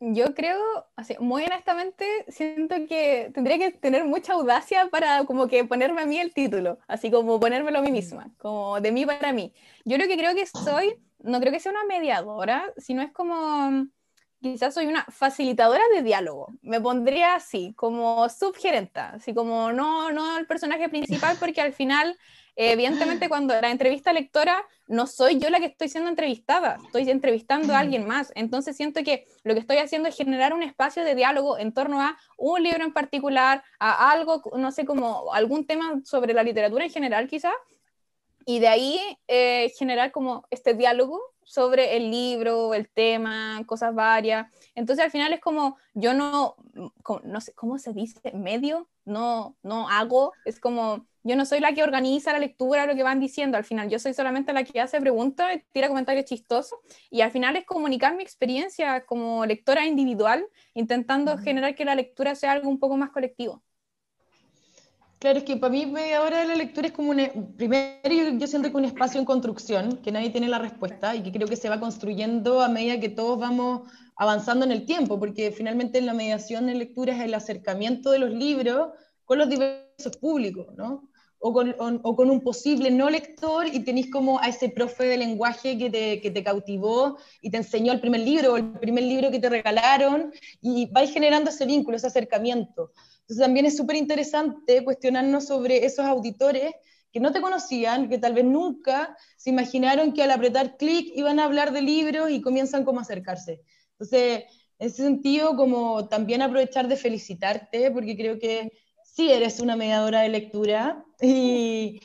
Yo creo, así, muy honestamente, siento que tendría que tener mucha audacia para como que ponerme a mí el título, así como ponérmelo a mí misma, como de mí para mí. Yo lo que creo que soy, no creo que sea una mediadora, sino es como, quizás soy una facilitadora de diálogo. Me pondría así, como subgerenta, así como no, no el personaje principal, [laughs] porque al final evidentemente cuando la entrevista lectora no soy yo la que estoy siendo entrevistada, estoy entrevistando a alguien más. Entonces siento que lo que estoy haciendo es generar un espacio de diálogo en torno a un libro en particular, a algo, no sé, como algún tema sobre la literatura en general quizá, y de ahí eh, generar como este diálogo sobre el libro, el tema, cosas varias. Entonces al final es como, yo no, no sé, ¿cómo se dice? Medio, no, no hago, es como yo no soy la que organiza la lectura, lo que van diciendo al final, yo soy solamente la que hace preguntas, tira comentarios chistosos y al final es comunicar mi experiencia como lectora individual, intentando generar que la lectura sea algo un poco más colectivo. Claro, es que para mí ahora la lectura es como un, primero yo, siento que un espacio en construcción, que nadie tiene la respuesta y que creo que se va construyendo a medida que todos vamos avanzando en el tiempo, porque finalmente la mediación de lectura es el acercamiento de los libros con los diversos públicos, ¿no? o con, un posible no lector y tenéis como a ese profe de lenguaje que te, que te, cautivó y te enseñó el primer libro o el primer libro que te regalaron y vais generando ese vínculo, ese acercamiento. Entonces también es súper interesante cuestionarnos sobre esos auditores que no te conocían, que tal vez nunca se imaginaron que al apretar clic iban a hablar de libros y comienzan como a acercarse. Entonces, en ese sentido, como también aprovechar de felicitarte, porque creo que sí eres una mediadora de lectura y,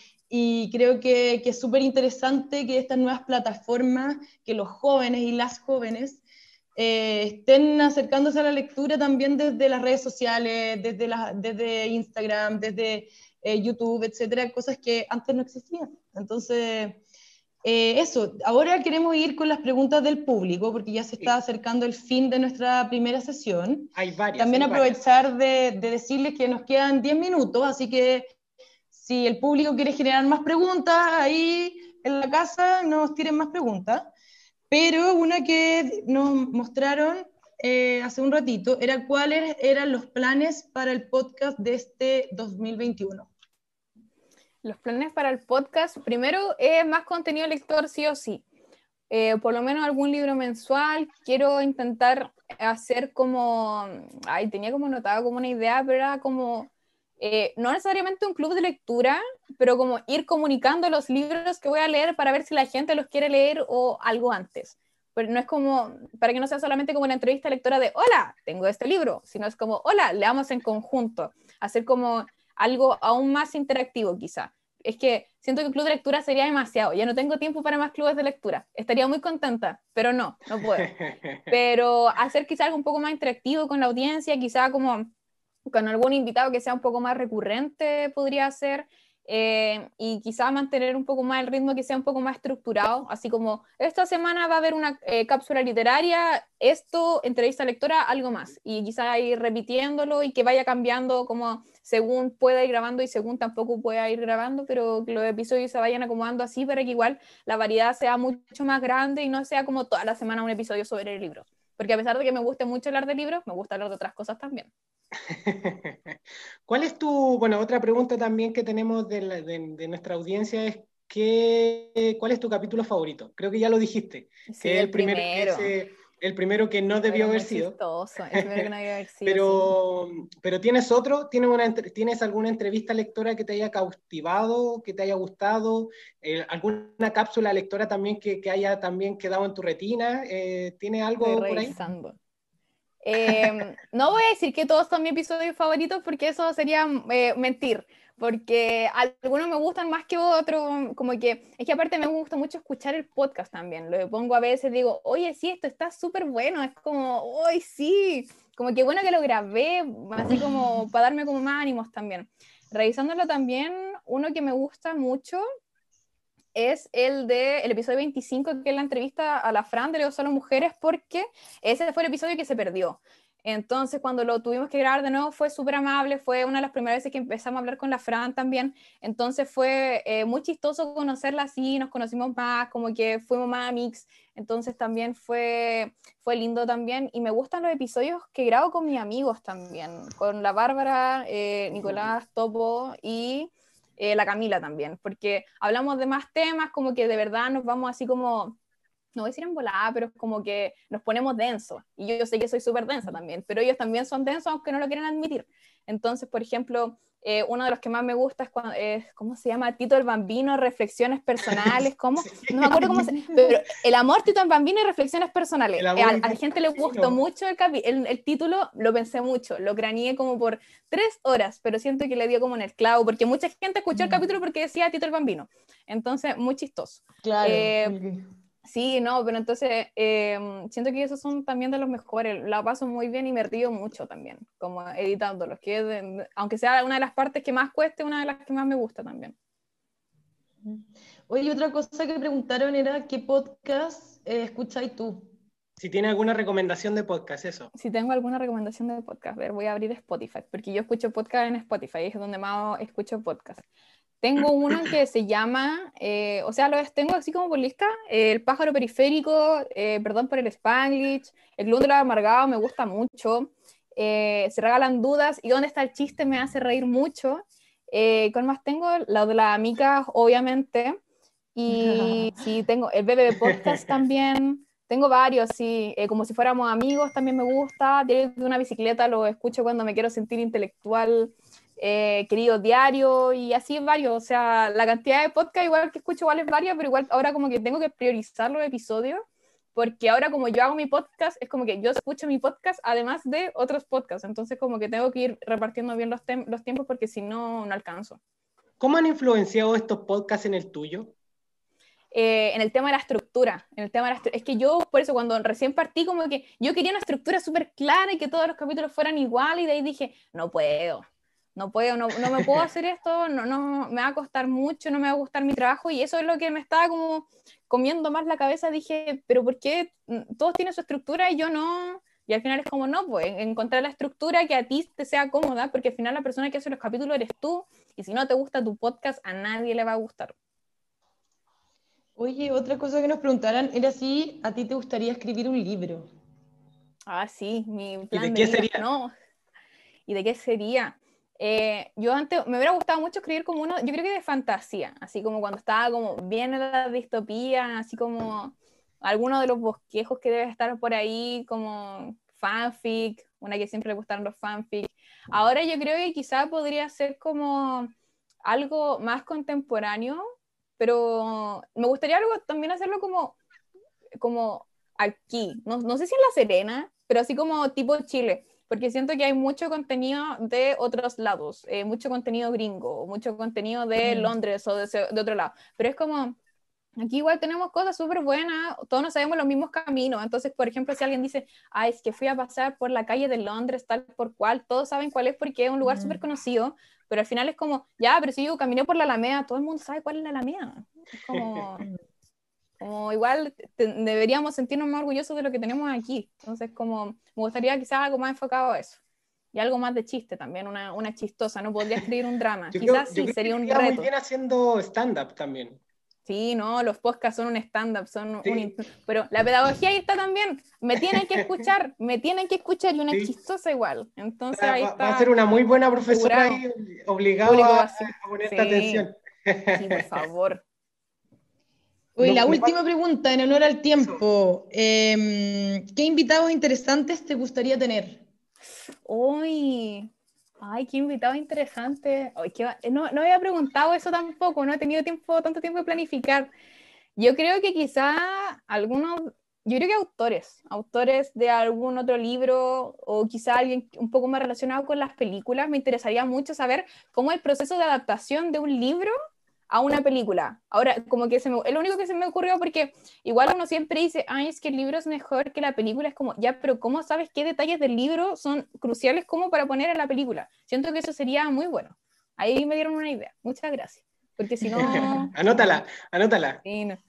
creo que, es súper interesante que estas nuevas plataformas, que los jóvenes y las jóvenes eh, estén acercándose a la lectura también desde las redes sociales, desde, desde Instagram, desde eh, YouTube, etcétera, cosas que antes no existían. Entonces, eh, eso, ahora queremos ir con las preguntas del público, porque ya se está acercando el fin de nuestra primera sesión. Hay varias. También aprovechar De, decirles que nos quedan 10 minutos, así que si el público quiere generar más preguntas, ahí en la casa nos tiren más preguntas. Pero una que nos mostraron eh, hace un ratito era cuáles eran los planes para el podcast de este 2021. Los planes para el podcast, primero es más contenido lector sí o sí. Eh, por lo menos algún libro mensual. Quiero intentar hacer como, ay, tenía como notado como una idea, pero era como, eh, no necesariamente un club de lectura, pero como ir comunicando los libros que voy a leer para ver si la gente los quiere leer o algo antes. Pero no es como, para que no sea solamente como una entrevista lectora de, hola, tengo este libro, sino es como, hola, leamos en conjunto. Hacer como algo aún más interactivo quizá. es que siento que el club de lectura sería demasiado, ya no tengo tiempo para más clubes de lectura, estaría muy contenta, pero no, no puedo. [laughs] Pero hacer quizá algo un poco más interactivo con la audiencia, quizá como con algún invitado que sea un poco más recurrente podría ser, eh, y quizá mantener un poco más el ritmo que sea un poco más estructurado, así como esta semana va a haber una eh, cápsula literaria, esto, entrevista lectora, algo más, y quizá ir repitiéndolo y que vaya cambiando como según pueda ir grabando y según tampoco pueda ir grabando, pero que los episodios se vayan acomodando así para que igual la variedad sea mucho más grande y no sea como toda la semana un episodio sobre el libro. Porque a pesar de que me guste mucho hablar de libros, me gusta hablar de otras cosas también. [laughs] ¿Cuál es tu, bueno, otra pregunta también que tenemos de, nuestra audiencia es ¿qué, ¿cuál es tu capítulo favorito? Creo que ya lo dijiste. que el, primero. el primero que no debió haber [laughs] sido. el primero que no debió haber sido. pero, pero ¿tienes otro? ¿Tienes, una, ¿Tienes alguna entrevista lectora que te haya cautivado, que te haya gustado? Eh, ¿Alguna cápsula lectora también que, que, haya también quedado en tu retina? Eh, ¿Tiene algo por ahí? Em, no voy a decir que todos son mis episodios favoritos porque eso sería eh, mentir, porque algunos me gustan más que otros, como que es que aparte me gusta mucho escuchar el podcast también, lo pongo a veces, digo, oye, sí, esto está súper bueno, es como, hoy sí, como que bueno que lo grabé, así como para darme como más ánimos también. Revisándolo también, uno que me gusta mucho es el de el episodio 25, que es la entrevista a la Fran de Leo Solo Mujeres, porque ese fue el episodio que se perdió. Entonces, cuando lo tuvimos que grabar de nuevo, fue súper amable, fue una de las primeras veces que empezamos a hablar con la Fran también. Entonces, fue eh, muy chistoso conocerla así, nos conocimos más, como que fuimos más amigos. Entonces, también fue, fue lindo también. Y me gustan los episodios que grabo con mis amigos también, con la Bárbara, eh, Nicolás Topo y eh, la Camila también, porque hablamos de más temas, como que de verdad nos vamos así como, no voy a decir en volada, pero como que nos ponemos densos. Y yo, yo sé que soy súper densa también, pero ellos también son densos aunque no lo quieran admitir. Entonces, por ejemplo, eh, uno de los que más me gusta es, cuando, ¿cómo se llama? Tito el Bambino, reflexiones personales, ¿cómo? [laughs] No me acuerdo cómo se [laughs] pero el amor, Tito el Bambino y reflexiones personales. Eh, a, la gente le gustó mucho el, el, título, lo pensé mucho, lo craneé como por tres horas, pero siento que le dio como en el clavo, porque mucha gente escuchó el mm. capítulo porque decía Tito el Bambino. Entonces, muy chistoso. Claro. Eh, Sí, no, pero entonces em, siento que esos son también de los mejores. La paso muy bien y me río mucho también, como editándolos, que aunque sea una de las partes que más cueste, una de las que más me gusta también. Oye, otra cosa que preguntaron era qué podcast eh, escucháis tú. Si tiene alguna recomendación de podcast, eso. Si tengo alguna recomendación de podcast, a ver, voy a abrir Spotify, porque yo escucho podcast en Spotify, es donde más escucho podcast. Tengo uno que se llama, eh, o sea, lo tengo así como por lista, El pájaro periférico, eh, Perdón por el Spanglish, El club de los amargados me gusta mucho, eh, Se regalan dudas y ¿Dónde está el chiste? me hace reír mucho. ¿Cuál más tengo? La de las amigas, obviamente. Y [laughs] sí, tengo el BBB Podcast también. Tengo varios, sí, como si fuéramos amigos también me gusta. De una bicicleta lo escucho cuando me quiero sentir intelectual eh, querido diario y así varios. O sea, la cantidad de podcast igual que escucho igual es varia, pero igual ahora como que tengo que priorizar los episodios porque ahora como yo hago mi podcast, es como que yo escucho mi podcast además de otros podcasts, entonces como que tengo que ir repartiendo bien los, los tiempos porque si no, no alcanzo. ¿Cómo han influenciado estos podcasts en el tuyo? Eh, en el tema de la estructura, en el tema de la es que yo por eso cuando recién partí como que yo quería una estructura súper clara y que todos los capítulos fueran iguales y de ahí dije, no puedo, no puedo, no, no, me puedo [laughs] hacer esto, no, no, me va a costar mucho, no me va a gustar mi trabajo y eso es lo que me estaba como comiendo más la cabeza, dije, pero ¿por qué todos tienen su estructura y yo no? Y al final es como, no, pues encontrar la estructura que a ti te sea cómoda, porque al final la persona que hace los capítulos eres tú, y si no te gusta tu podcast, a nadie le va a gustar. Oye, otra cosa que nos preguntaran era si a ti te gustaría escribir un libro. Ah, sí, mi plan ¿Y de, qué sería? No. ¿Y de qué sería? Eh, yo antes me hubiera gustado mucho escribir como uno, yo creo que de fantasía, así como cuando estaba como bien en la distopía, así como alguno de los bosquejos que debe estar por ahí, como fanfic, una que siempre le gustaron los fanfic. Ahora yo creo que quizá podría ser como algo más contemporáneo, pero me gustaría algo también hacerlo como, como aquí, no, no sé si en La Serena, pero así como tipo Chile porque siento que hay mucho contenido de otros lados, eh, mucho contenido gringo, mucho contenido de Mm. Londres o de, de otro lado, pero es como, aquí igual tenemos cosas súper buenas, todos nos sabemos los mismos caminos, entonces, por ejemplo, si alguien dice, ah, es que fui a pasar por la calle de Londres, tal por cual, todos saben cuál es porque es un lugar Mm. súper conocido, pero al final es como, ya, pero si yo caminé por la Alameda, todo el mundo sabe cuál es la Alameda. Es como, [laughs] como igual te- deberíamos sentirnos más orgullosos de lo que tenemos aquí. Entonces, como me gustaría quizás algo más enfocado a eso. Y algo más de chiste también, una, una chistosa. No podría escribir un drama. [laughs] Yo creo- quizás yo sí, creo sería que un queda muy reto. bien haciendo stand-up también. Sí, no, los podcasts son un stand-up, son Sí. un... Pero la pedagogía ahí está también. Me tienen que escuchar, [laughs] me tienen que escuchar y una Sí. chistosa igual. Entonces Va, ahí está. va a ser una muy buena profesora obligado Público a, a ponerte Sí. atención. Sí, por favor. [laughs] No, la última pregunta en honor al tiempo. Em, ¿qué invitados interesantes te gustaría tener? Uy, ay, qué invitado interesante. Ay, qué va- no, no había preguntado eso tampoco, no he tenido tiempo, tanto tiempo de planificar. Yo creo que quizá algunos, yo creo que autores, autores de algún otro libro o quizá alguien un poco más relacionado con las películas. Me interesaría mucho saber cómo es el proceso de adaptación de un libro a una película. Ahora, como que se me, es lo único que se me ocurrió porque igual uno siempre dice, ay, es que el libro es mejor que la película, es como, ya, pero ¿cómo sabes qué detalles del libro son cruciales como para poner en la película? Siento que eso sería muy bueno. Ahí me dieron una idea. Muchas gracias. Porque si no... [laughs] anótala, anótala. sí, no.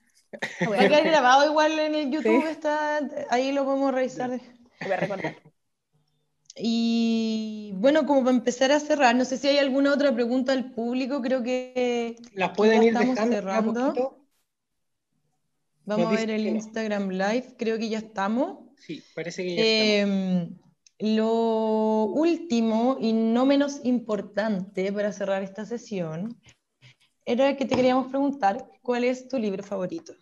Va a quedar grabado igual en el YouTube, Sí. está, ahí lo podemos revisar. Voy a recordar. Y bueno, como para empezar a cerrar, no sé si hay alguna otra pregunta al público, creo que Las pueden ya ir estamos dejando cerrando. poquito. vamos Nos a ver el no. Instagram Live, creo que ya estamos. Sí, parece que ya estamos. Em, lo último y no menos importante para cerrar esta sesión era que te queríamos preguntar cuál es tu libro favorito.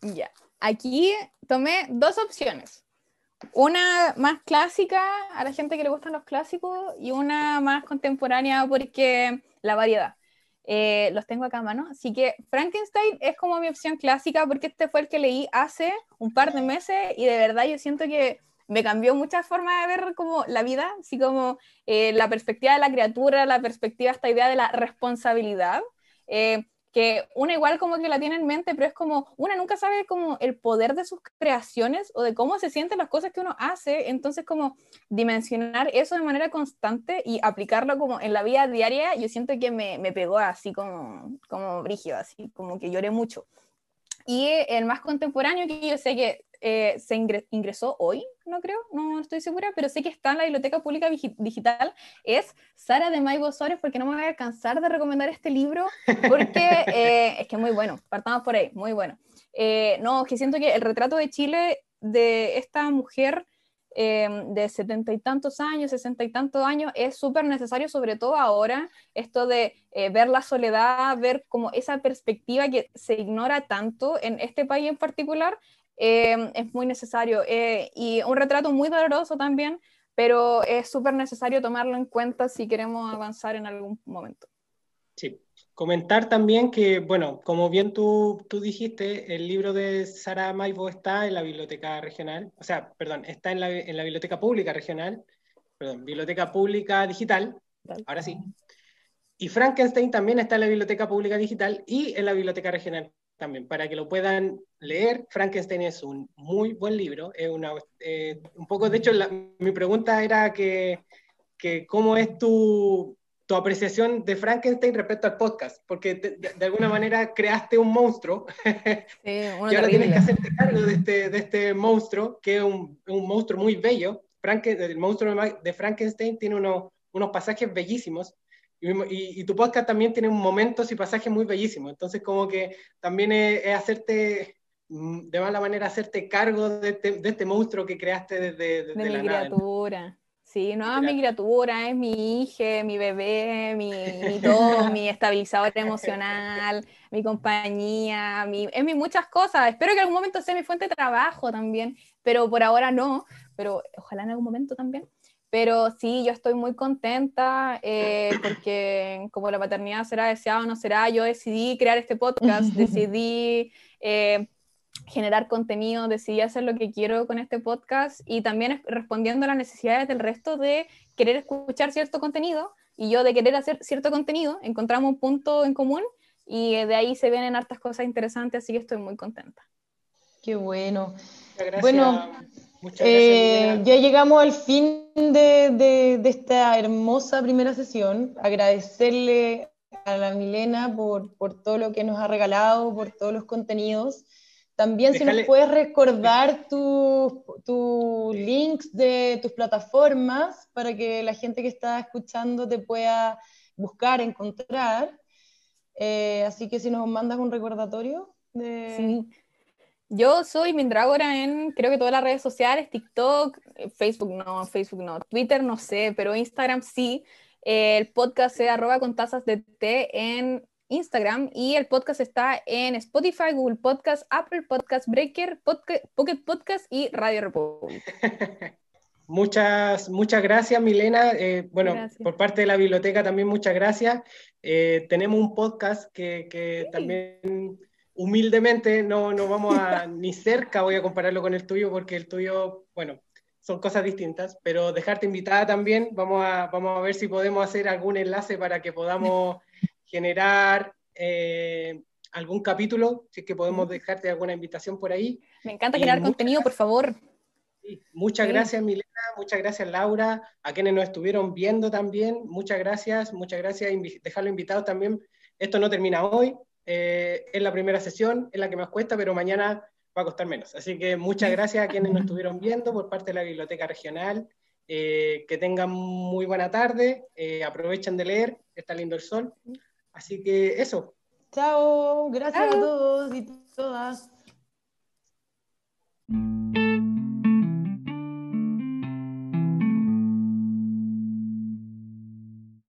Ya. Aquí tomé dos opciones. Una más clásica a la gente que le gustan los clásicos y una más contemporánea porque la variedad. Eh, los tengo acá a mano. Así que Frankenstein es como mi opción clásica porque este fue el que leí hace un par de meses y de verdad yo siento que me cambió muchas formas de ver como la vida, así como eh, la perspectiva de la criatura, la perspectiva, esta idea de la responsabilidad. Eh, que una igual como que la tiene en mente, pero es como, una nunca sabe como el poder de sus creaciones o de cómo se sienten las cosas que uno hace, entonces como dimensionar eso de manera constante y aplicarlo como en la vida diaria, yo siento que me, me pegó así como, como brígido, así como que lloré mucho. Y el más contemporáneo que yo sé que eh, se ingre- ingresó hoy, no creo, no estoy segura, pero sé que está en la Biblioteca Pública Digital, es Sara de Maibo Sores, porque no me voy a cansar de recomendar este libro, porque [laughs] eh, es que es muy bueno, partamos por ahí, muy bueno. Eh, no, que siento que el retrato de Chile de esta mujer eh, de setenta y tantos años, sesenta y tantos años, es súper necesario, sobre todo ahora, esto de eh, ver la soledad, ver como esa perspectiva que se ignora tanto en este país en particular, eh, es muy necesario. eh, y un retrato muy doloroso también, pero es súper necesario tomarlo en cuenta si queremos avanzar en algún momento. Sí. Comentar también que, bueno, como bien tú, tú dijiste, el libro de Sara Maibo está en la biblioteca regional, o sea, perdón, está en la, en la biblioteca pública regional, perdón, biblioteca pública digital, ahora sí. Y Frankenstein también está en la biblioteca pública digital y en la biblioteca regional también, para que lo puedan leer. Frankenstein es un muy buen libro, es una, eh, un poco, de hecho, la- mi pregunta era que, que cómo es tu, tu apreciación de Frankenstein respecto al podcast, porque de, de- de alguna [laughs] manera creaste un monstruo Sí, [laughs] y ahora tienes terrible. que hacerte cargo de este, de este monstruo, que es un, un monstruo muy bello. Franken- el monstruo de Frankenstein tiene unos, unos pasajes bellísimos. Y, y- y tu podcast también tiene momentos y pasajes muy bellísimos. Entonces, como que también es, es hacerte, mm, de mala manera, hacerte cargo de este, de este monstruo que creaste desde, desde de mi nada. criatura. Sí, no, es mi criatura, es mi hija, mi bebé, mi, mi [laughs] todo, mi estabilizador emocional, mi compañía, mi, es mi muchas cosas. Espero que en algún momento sea mi fuente de trabajo también, pero por ahora no, pero ojalá en algún momento también. Pero sí, yo estoy muy contenta eh, porque como la paternidad será deseada o no será, yo decidí crear este podcast, [laughs] decidí eh, generar contenido, decidí hacer lo que quiero con este podcast y también respondiendo a las necesidades del resto de querer escuchar cierto contenido y yo de querer hacer cierto contenido, encontramos un punto en común y de ahí se vienen hartas cosas interesantes, así que estoy muy contenta. Qué bueno. Bueno, eh, ya llegamos al fin de, de, esta hermosa primera sesión. Agradecerle a la Milena por, por todo lo que nos ha regalado, por todos los contenidos. También si nos puedes recordar tus links de tus plataformas para que la gente que está escuchando te pueda buscar, encontrar. Eh, así que si nos mandas un recordatorio de... Sí. Yo soy Mindragora en creo que todas las redes sociales, TikTok, eh, Facebook no, Facebook no, Twitter no sé, pero Instagram sí. el podcast es arroba con tazas de té en Instagram y el podcast está en Spotify, Google Podcast, Apple Podcast, Breaker, Pocket Podcast y Radio Republic. [laughs] Muchas, muchas gracias, Milena. Eh, bueno, por parte de la biblioteca también muchas gracias. Eh, tenemos un podcast que, que también humildemente no, no vamos a [laughs] ni cerca, voy a compararlo con el tuyo, porque el tuyo, bueno, son cosas distintas, pero dejarte invitada también, vamos a, vamos a ver si podemos hacer algún enlace para que podamos [laughs] generar eh, algún capítulo, si es que podemos dejarte alguna invitación por ahí. Me encanta generar contenido, por favor. muchas gracias, Milena, muchas gracias, Laura, a quienes nos estuvieron viendo también, muchas gracias, muchas gracias, dejarlo invitado también. Esto no termina hoy, eh, es la primera sesión, es la que más cuesta, pero mañana va a costar menos. Así que muchas gracias a quienes nos estuvieron viendo por parte de la Biblioteca Regional. Eh, que tengan muy buena tarde, eh, aprovechen de leer, está lindo el sol. Así que eso. Chao, gracias a todos y todas.